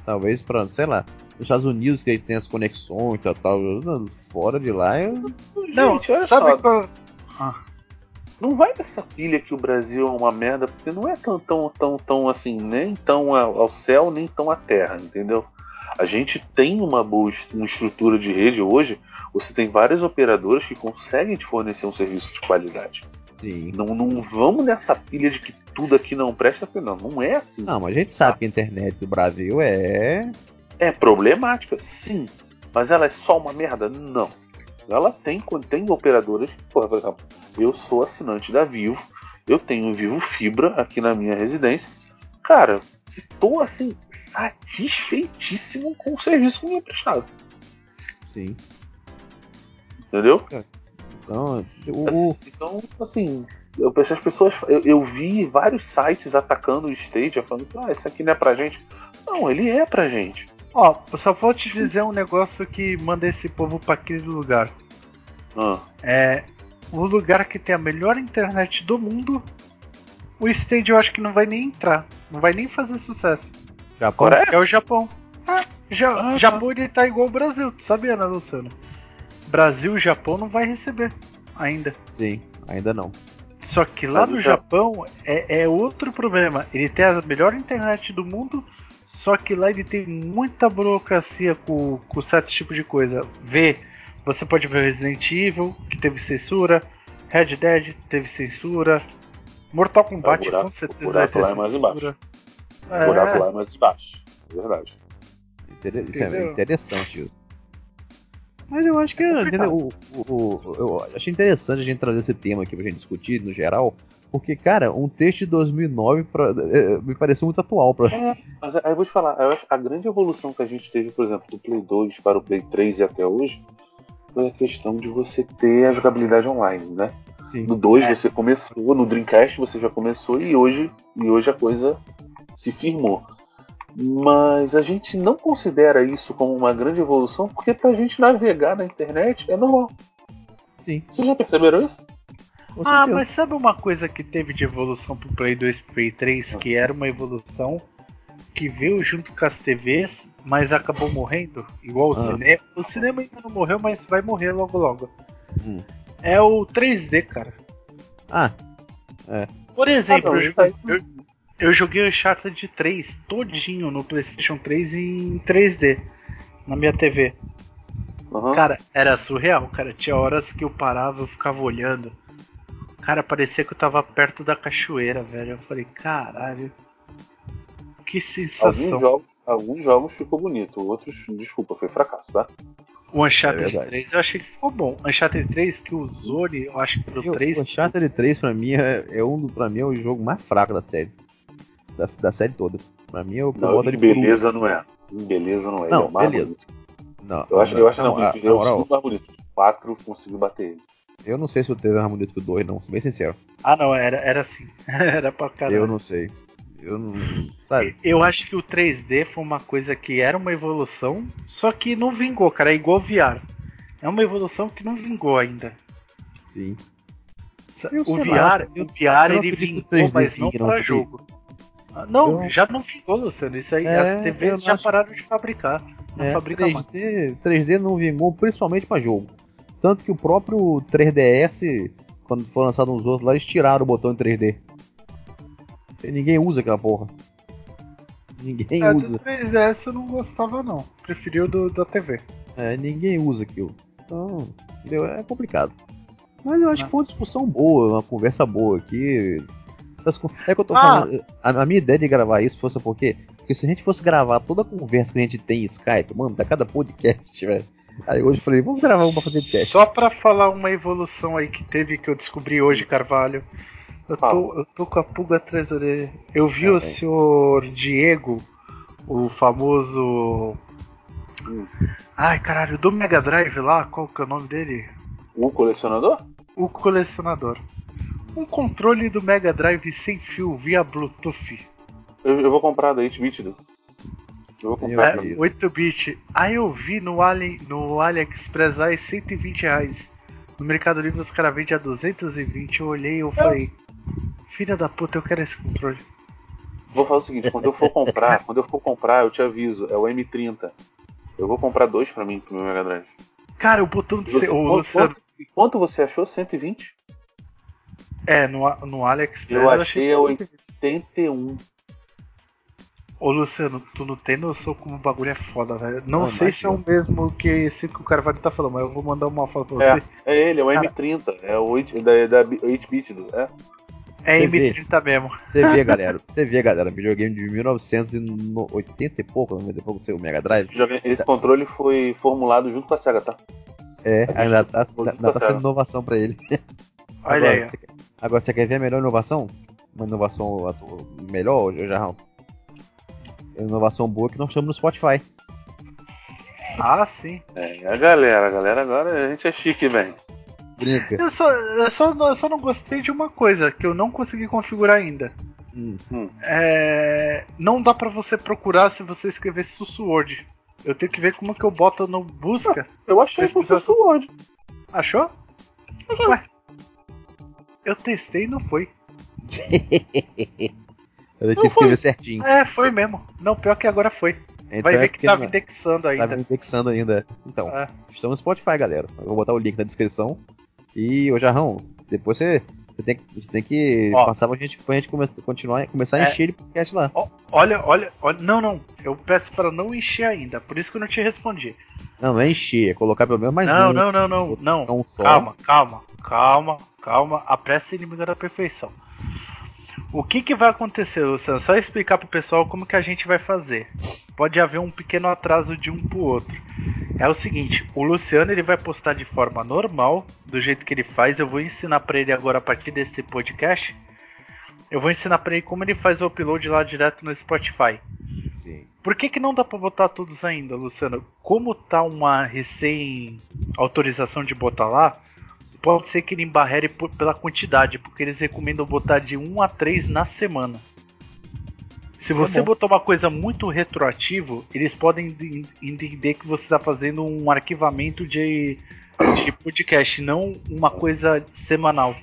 Talvez pra, sei lá, nos Estados Unidos que ele tem as conexões e tal, tal. Fora de lá eu. Não, Gente, sabe só, qual. Ah, não vai nessa pilha que o Brasil é uma merda, porque não é tão, tão, tão, tão assim, nem tão ao céu, nem tão à terra, entendeu? A gente tem uma boa uma estrutura de rede hoje, você tem várias operadoras que conseguem te fornecer um serviço de qualidade. Sim. Não, não vamos nessa pilha de que tudo aqui não presta, porque não, não é assim. Não, mas a gente sabe que a internet do Brasil é. É problemática, sim. Mas ela é só uma merda? Não. Ela tem, tem operadoras. Porra, por exemplo, eu sou assinante da Vivo. Eu tenho Vivo Fibra aqui na minha residência. Cara, tô assim, satisfeitíssimo com o serviço que me é prestado. Sim. Entendeu? Então, o, o- Então, assim, eu, as pessoas. Eu, eu vi vários sites atacando o Stadia, falando que ah, isso aqui não é pra gente. Não, ele é pra gente. Ó, eu só vou te dizer um negócio que manda esse povo pra aquele lugar. Ah, É. O lugar que tem a melhor internet do mundo. O Stadia eu acho que não vai nem entrar. Não vai nem fazer sucesso. Japão. Coreia? É o Japão. Ah, ja Ah, tá. Japão ele tá igual o Brasil, tu sabia, né, Luciano? Brasil e Japão não vai receber ainda. Sim, ainda não. Só que lá Mas no Japão é, é outro problema. Ele tem a melhor internet do mundo, só que lá ele tem muita burocracia com, com certos tipos de coisa. Vê, você pode ver Resident Evil, que teve censura, Red Dead teve censura, Mortal Kombat buraco- com certeza o buraco vai ter lá é mais censura. O buraco lá é mais embaixo. É verdade. Inter- Isso é interessante isso. Mas eu acho que É entendeu, o, o- o- eu achei interessante a gente trazer esse tema aqui pra gente discutir no geral, porque, cara, um texto de 2009 pra, é, me pareceu muito atual. Pra... Mas aí eu vou te falar, eu acho a grande evolução que a gente teve, por exemplo, do Play 2 para o Play 3 e até hoje, foi a questão de você ter a jogabilidade online, né? Sim. No 2 É. você começou, no Dreamcast você já começou e hoje, e hoje a coisa se firmou. Mas a gente não considera isso como uma grande evolução, porque pra gente navegar na internet é normal. Sim. Vocês já perceberam isso? Ah, certeza. mas sabe uma coisa que teve de evolução pro Play 2 e Play 3, que era uma evolução que veio junto com as TVs, mas acabou morrendo? Igual o Ah. cinema. O cinema ainda não morreu, mas vai morrer logo logo. Hum. É o 3D, cara. Ah, Por exemplo, Ah, não, eu, isso aí- eu, eu joguei o Uncharted 3 todinho no PlayStation 3 em 3D na minha TV. Aham. Cara, era surreal, cara. Tinha horas que eu parava, eu ficava olhando. Cara, parecia que eu tava perto da cachoeira, velho. Eu falei, caralho. Que alguns, sensação. jogos, alguns jogos ficou bonito, outros, desculpa, foi fracasso, tá? O É Uncharted verdade. 3 eu achei que ficou bom. Uncharted 3 que o Zone, eu acho que pro Eu- 3. O Uncharted 3 pra mim é, é um pra mim é o jogo mais fraco da série. Da, da série toda. Pra mim é o eu Não, boto em ele por beleza não é. Em beleza não é. Não, ele é o mais beleza. bonito. último. Não, Eu acho, eu acho não, não, a- ele na é o moral, segundo mais bonito. Quatro conseguiu bater ele. Eu não sei se o 3 é mais bonito que o 2, não, sou bem sincero. Ah, não, era, era assim. <laughs> era pra caralho. Eu não sei. Eu não. Sabe? Eu acho que o 3D foi uma coisa que era uma evolução, só que não vingou, cara. É igual o VR. É uma evolução que não vingou ainda. Sim. O Eu VR, lá, eu- o VR ele vingou, 3D mas não sabia? jogo. Ah, Não, Eu- já não vingou, Luciano. Isso aí, É, as TVs já acho- pararam de fabricar. Não É, fabrica mais. 3D, 3D não vingou principalmente pra jogo. Tanto que o próprio 3DS, quando foi lançado uns outros lá, eles tiraram o botão em 3D. E ninguém usa aquela porra. Ninguém É, do usa. 3DS eu não gostava, não. Preferi o do, da TV. É, ninguém usa aquilo. Então, entendeu? É complicado. Mas eu acho Não. que foi uma discussão boa, uma conversa boa aqui. É que eu tô Ah. falando. A, a minha ideia de gravar isso fosse por quê? Porque se a gente fosse gravar toda a conversa que a gente tem em Skype, mano, da cada podcast, <laughs> velho. Aí hoje eu falei, vamos gravar um pra fazer teste. Só pra falar uma evolução aí que teve que eu descobri hoje, Carvalho. Eu tô, eu tô com a pulga atrás da orelha. Eu vi Ah, o bem. senhor Diego, o famoso. Hum. Ai caralho, do Mega Drive lá, qual que é o nome dele? O colecionador? O colecionador. Um controle do Mega Drive sem fio via Bluetooth. Eu, eu vou comprar da 8-bit. Eu vou Sim, comprar. eu pra vi. mim. É, 8-bit. Aí eu vi no, Ali, no AliExpress aí 120 reais. No Mercado Livre os caras vendem a 220. Eu olhei e eu falei: Filha da puta, eu quero esse controle. Vou fazer o seguinte, quando eu for comprar, quando eu for comprar, eu te aviso, é o M30. Eu vou comprar dois pra mim, pro meu Mega Drive. Cara, o botão de Você, quanto, quanto, e quanto você achou? 120? é, no, no AliExpress Eu achei a 120. 81. Ô Luciano, tu não tem noção como o bagulho é foda, velho. Não Não, sei se é o mesmo que esse que o Carvalho tá falando, mas eu vou mandar uma foto pra É, você. é ele, é o Cara. M30. É o 8, da, da 8-bit. do- É. É, Você vê. M30 mesmo. Você vê, <laughs> galera. Você vê, galera. Videogame de 1980 e pouco, 90 e pouco, seu Mega Drive. Joga- Esse controle foi formulado junto com a SEGA, tá? É, ainda tá, ainda tá sendo inovação pra ele. <laughs> Olha agora, aí. Você, quer- agora, você quer ver a melhor inovação? Uma inovação melhor, eu já. Inovação boa que nós estamos no Spotify. Ah, sim. É, a galera, a galera agora a gente é chique, velho. Brinca. Eu só, eu, só, eu só não gostei de uma coisa que eu não consegui configurar ainda. Hum, É, não dá pra você procurar se você escrever Susword. Eu tenho que ver como que eu boto no busca. Eu achei com o Pesquisa- Sword. Achou? Ué. Eu testei e não foi. <laughs> eu tinha que escrever certinho. É, foi mesmo. Não, pior que agora foi. Então Vai é ver que porque tava não- indexando ainda. Tava indexando ainda. Então, É. estamos no Spotify, galera. Eu vou botar o link na descrição. E, ô Jarrão, depois você, você tem, que- tem que Ó. passar pra gente, pra gente come- continuar, começar a É. encher de podcast lá. Olha, olha, olha. Não, não. Eu peço pra não encher ainda. Por isso que eu não te respondi. Não, não é encher, é colocar pelo menos mais não, um. não, não, não, não. Não só. Calma, calma, calma, calma. A pressa é inimiga da perfeição. O que, que vai acontecer, Luciano? Só explicar pro pessoal como que a gente vai fazer. Pode haver um pequeno atraso de um pro outro. É o seguinte, o Luciano ele vai postar de forma normal, do jeito que ele faz. Eu vou ensinar pra ele agora a partir desse podcast. Eu vou ensinar pra ele como ele faz o upload lá direto no Spotify. Sim. Por que, que não dá pra botar todos ainda, Luciano? Como tá uma recém autorização de botar lá, pode ser que ele embarrere por- pela quantidade, porque eles recomendam botar de 1 a 3 na semana. Se você bom. botar uma coisa muito retroativo, eles podem ent- entender que você está fazendo um arquivamento de, de podcast, não uma coisa semanal.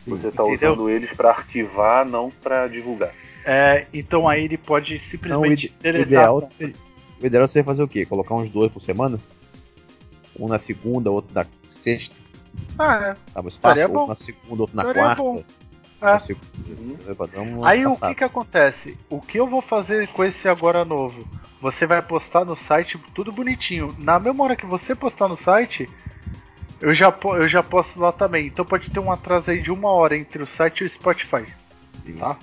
Sim. Você tá Entendeu? usando eles pra arquivar, não pra divulgar. É, então aí ele pode simplesmente o ideal, seria- o ideal seria fazer o quê? Colocar uns dois por semana? Um na segunda, outro na sexta. Ah, é. Dá um espaço, outro bom. na segunda, outro na quarta. bom. É. Uma Aí o que que acontece? O que eu vou fazer com esse agora novo? Você vai postar no site tudo bonitinho. Na mesma hora que você postar no site, eu já, eu já posto lá também. Então pode ter um atraso aí de uma hora entre o site e o Spotify. Sim. tá.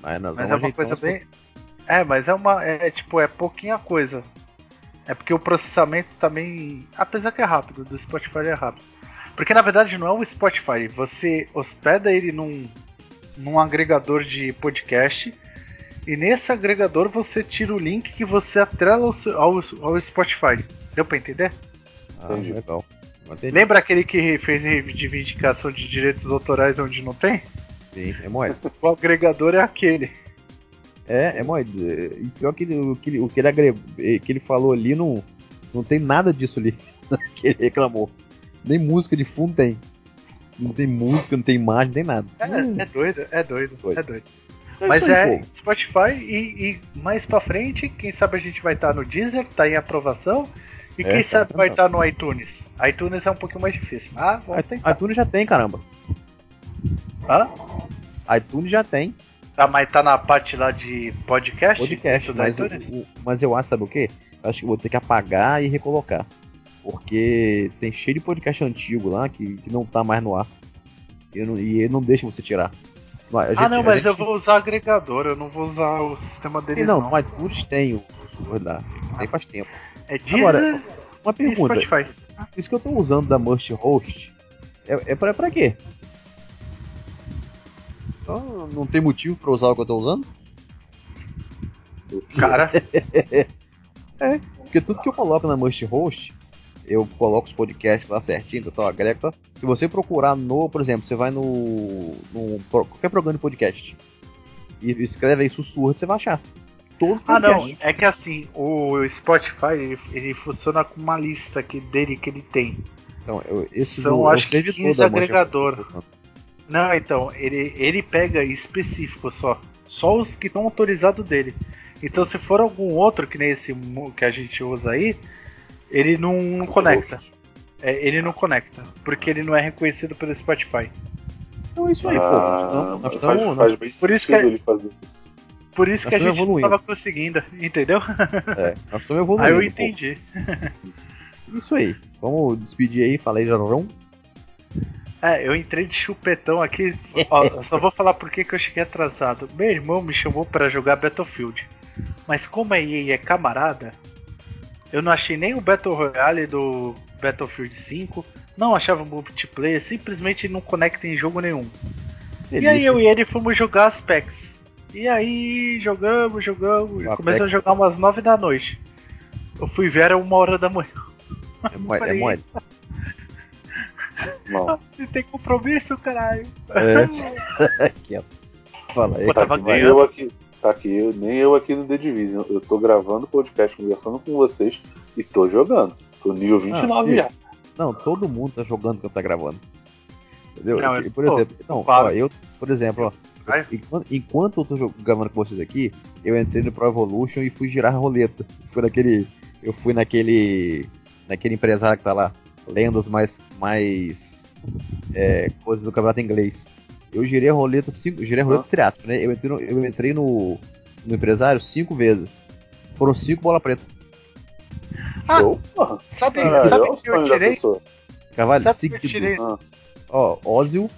Mas, nós Mas vamos é uma coisa bem. É, mas é uma. É tipo, é pouquinha coisa. É porque o processamento também. Apesar que é rápido, do Spotify é rápido. Porque na verdade não é o Spotify. Você hospeda ele num, num agregador de podcast. E nesse agregador você tira o link que você atrela ao, seu- ao, ao Spotify. Deu pra entender? Ah, Entendi. legal. Entendi. Lembra aquele que fez reivindicação de direitos autorais onde não tem? Sim, é mole. O agregador é aquele. É, é mole. E pior que ele- o que ele, o que ele, agre... que ele falou ali não, não tem nada disso ali <laughs> que ele reclamou. Nem música de fundo tem. Não tem música, não tem imagem, não tem nada. Hum, É, é doido, é doido, Doido. é doido. é Mas aí, é pô. Spotify e, e mais pra frente, quem sabe a gente vai estar no Deezer, tá em aprovação. E É, quem tá sabe vai estar no iTunes. iTunes é um pouquinho mais difícil. Ah, vamos iTunes tentar. iTunes já tem, caramba. Hã? iTunes já tem Tá, mas tá na parte lá de podcast? podcast, mas, o- mas eu acho, sabe o quê? Eu Acho que vou ter que apagar e recolocar. Porque tem cheio de podcast antigo lá que, que não tá mais no ar. E, não- e ele não deixa você tirar. Ah, não, mas gente- eu vou usar agregador, eu não vou usar o sistema deles. Não, não. no iTunes tem o sussurro da. Tem faz tempo. É Deezer Agora, Uma pergunta: Spotify. isso que eu tô usando da Must Host é, é pra, pra quê? Então, não tem motivo pra usar o que eu tô usando? Cara, <laughs> Porque tudo que eu coloco na Must Host, eu coloco os podcasts lá certinho, então agrega. Se você procurar no, por exemplo, você vai no, no qualquer programa de podcast e escreve aí sussurro, você vai achar. Todo ah não, é que assim, o Spotify ele, ele funciona com uma lista que, dele que ele tem. Então, eu, esse São, do- acho que servidor 15 da Must agregador. Não, então, ele, ele pega específico só. Só os que estão autorizados dele. Então se for algum outro, que nem esse que a gente usa aí, ele não, não conecta. É, ele não conecta. Porque ele não é reconhecido pelo Spotify. Então é isso aí, pô. Nós estamos. Nós faz, estamos- faz bem Por isso que- ele fazer isso. Por isso Nós que a gente evoluindo. não tava conseguindo, <laughs> entendeu? é, nós estamos <laughs> evoluindo. Aí eu pô. entendi. <laughs> Isso aí. Vamos despedir aí, falei Jarrão. É, eu entrei de chupetão aqui. Ó, só vou falar por que que eu cheguei atrasado. Meu irmão me chamou pra jogar Battlefield. Mas como a EA é camarada, eu não achei nem o Battle Royale do Battlefield 5. Não achava multiplayer, simplesmente não conecta em jogo nenhum. E aí eu e ele fomos jogar as packs. E aí jogamos, jogamos. Começamos a Apex. jogar umas 9 da noite. Eu fui ver, era uma hora da manhã. É mole, é mole. Não. Você <laughs> tem compromisso, caralho. É. <laughs> <laughs> Aqui, ó. Fala aí. Tá tava ganhando. eu aqui. Tá aqui, eu, nem eu aqui no The Division. Eu tô gravando podcast, conversando com vocês e tô jogando. Tô nível 29 Ah, já. Não, todo mundo tá jogando quando tá gravando. Entendeu? Não, E, por pô, exemplo, não, ó, eu, por exemplo, ó, enquanto, enquanto eu tô gravando com vocês aqui, eu entrei no Pro Evolution e fui girar a roleta. <laughs> Fui naquele. Eu fui naquele. naquele empresário que tá lá. Lendas mais. mais. É, coisas do campeonato inglês. Eu girei a roleta cinco. Girei a roleta entre aspas, né? Eu entrei no, eu entrei no, no empresário cinco vezes. Foram cinco bola preta. Ah. Sabe, sabe olha o o que eu tirei? Carvalho, Sabe o que eu seguido. tirei? Ah, Ó, Ozil.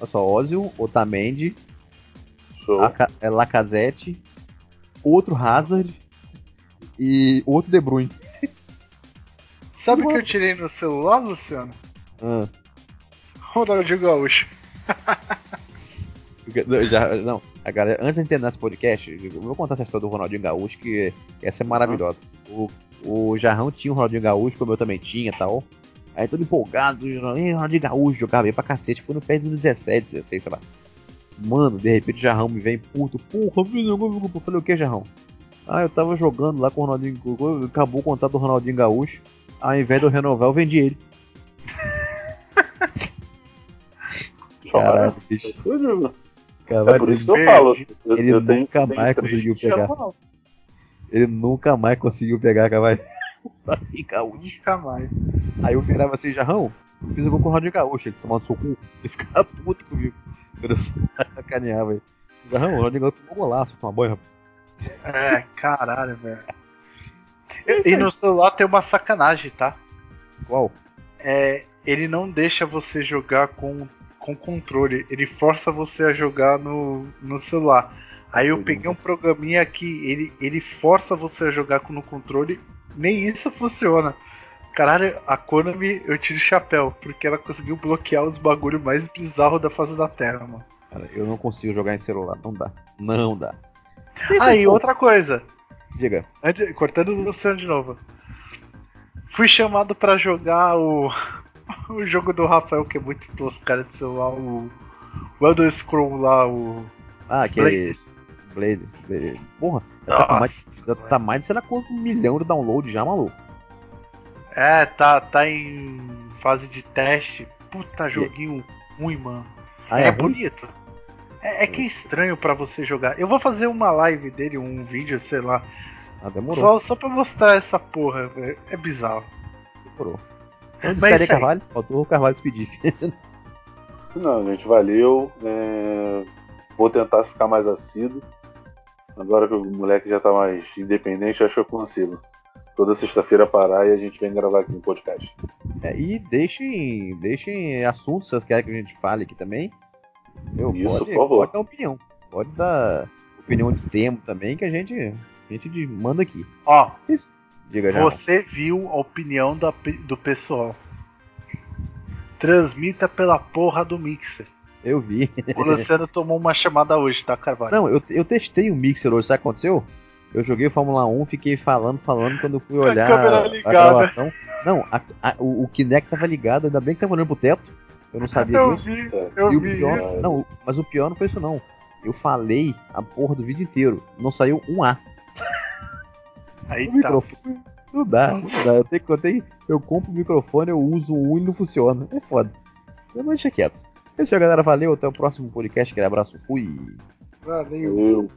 Olha só, Ozil, Otamendi, show. Laca- é, Lacazette, outro Hazard e outro De Bruyne. Sabe o que eu tirei no celular, Luciano? Ah, Ronaldinho Gaúcho. Já, não, a galera, antes de terminar esse podcast, eu vou contar essa história do Ronaldinho Gaúcho, que essa é maravilhosa. O, o Jarrão tinha o Ronaldinho Gaúcho, como eu também tinha e tal. Aí todo empolgado, "Ih, Ronaldinho Gaúcho, jogava bem pra cacete, foi no pé dos 17, 16, sei lá. Mano, de repente o Jarrão me vem puto, porra, eu falei o que, Jarrão? Ah, eu tava jogando lá com o Ronaldinho, acabou o contrato do Ronaldinho Gaúcho, ao invés de eu renovar, eu vendi ele. <laughs> Caralho, bicho. É Caralho, por isso que ele, eu falo. Eu, ele eu tenho, nunca tenho mais três conseguiu pegar. ele nunca mais conseguiu pegar, Carvalho. <laughs> Gaúcho. Nunca mais. Aí eu virava assim, Jarrão, fiz o gol com o Ronaldinho Gaúcho, ele tomando seu cu, ele ficava <laughs> puto comigo. quando eu <laughs> sacaneava aí. Não, o negócio ficou golaço, tomar banho, rapaz. É, caralho, velho. E, e no celular tem uma sacanagem, tá? Qual? É, ele não deixa você jogar com, com controle, ele força você a jogar no, no celular. Aí eu peguei um programinha que ele, ele força você a jogar com no controle, nem isso funciona. Caralho, a Konami eu tiro o chapéu, porque ela conseguiu bloquear os bagulho mais bizarros da face da Terra, mano. Cara, eu não consigo jogar em celular, não dá. Não dá. Aí, outra coisa. Diga. Antes, cortando o Luciano de novo. Fui chamado pra jogar o, <laughs> o jogo do Rafael, que é muito tosco, cara, de celular, o, o Elder Scroll lá, o. Ah, aquele. Blade. Blade. Porra, já tá, mais, já tá mais de sei lá quanto um milhão de download já, maluco. É, tá, tá em fase de teste. Puta, joguinho ruim, mano. Ah, é, é bonito. É, é que é estranho pra você jogar. Eu vou fazer uma live dele, um vídeo, sei lá. Ah, demorou. Só, só pra mostrar essa porra, velho. É bizarro. Demorou. Então Mas aí. Carvalho, faltou o Carvalho despedir. <laughs> Não, gente, valeu. É, Vou tentar ficar mais assíduo. Agora que o moleque já tá mais independente, acho que eu consigo. Toda sexta-feira parar e a gente vem gravar aqui no podcast. É, e deixem, deixem assuntos que vocês querem que a gente fale aqui também. Meu, Isso, pode, por favor. pode dar opinião. Pode dar opinião de tempo também que a gente, a gente manda aqui. Ó, Isso. Diga já. você viu a opinião da do pessoal. Transmita pela porra do Mixer. Eu vi. O Luciano tomou uma chamada hoje, tá, Carvalho? Não, eu, eu testei o Mixer hoje, sabe o que aconteceu? Eu joguei Fórmula 1, fiquei falando, falando, quando eu fui <laughs> a olhar câmera a, ligada. gravação. Não, a- a- o, o Kinect tava ligado, ainda bem que tava olhando pro teto. Eu não sabia eu disso. vi, É. eu e o vi pior, isso. não, mas o pior não foi isso não. Eu falei a porra do vídeo inteiro, não saiu um A. Aí O tá. microfone. Não dá, não dá. Eu, tenho, eu, tenho, eu compro o microfone, eu uso um e não funciona. É foda. Mas deixa quieto. É isso aí, galera. Valeu. Até o próximo podcast. Aquele abraço. Fui. Valeu. Valeu.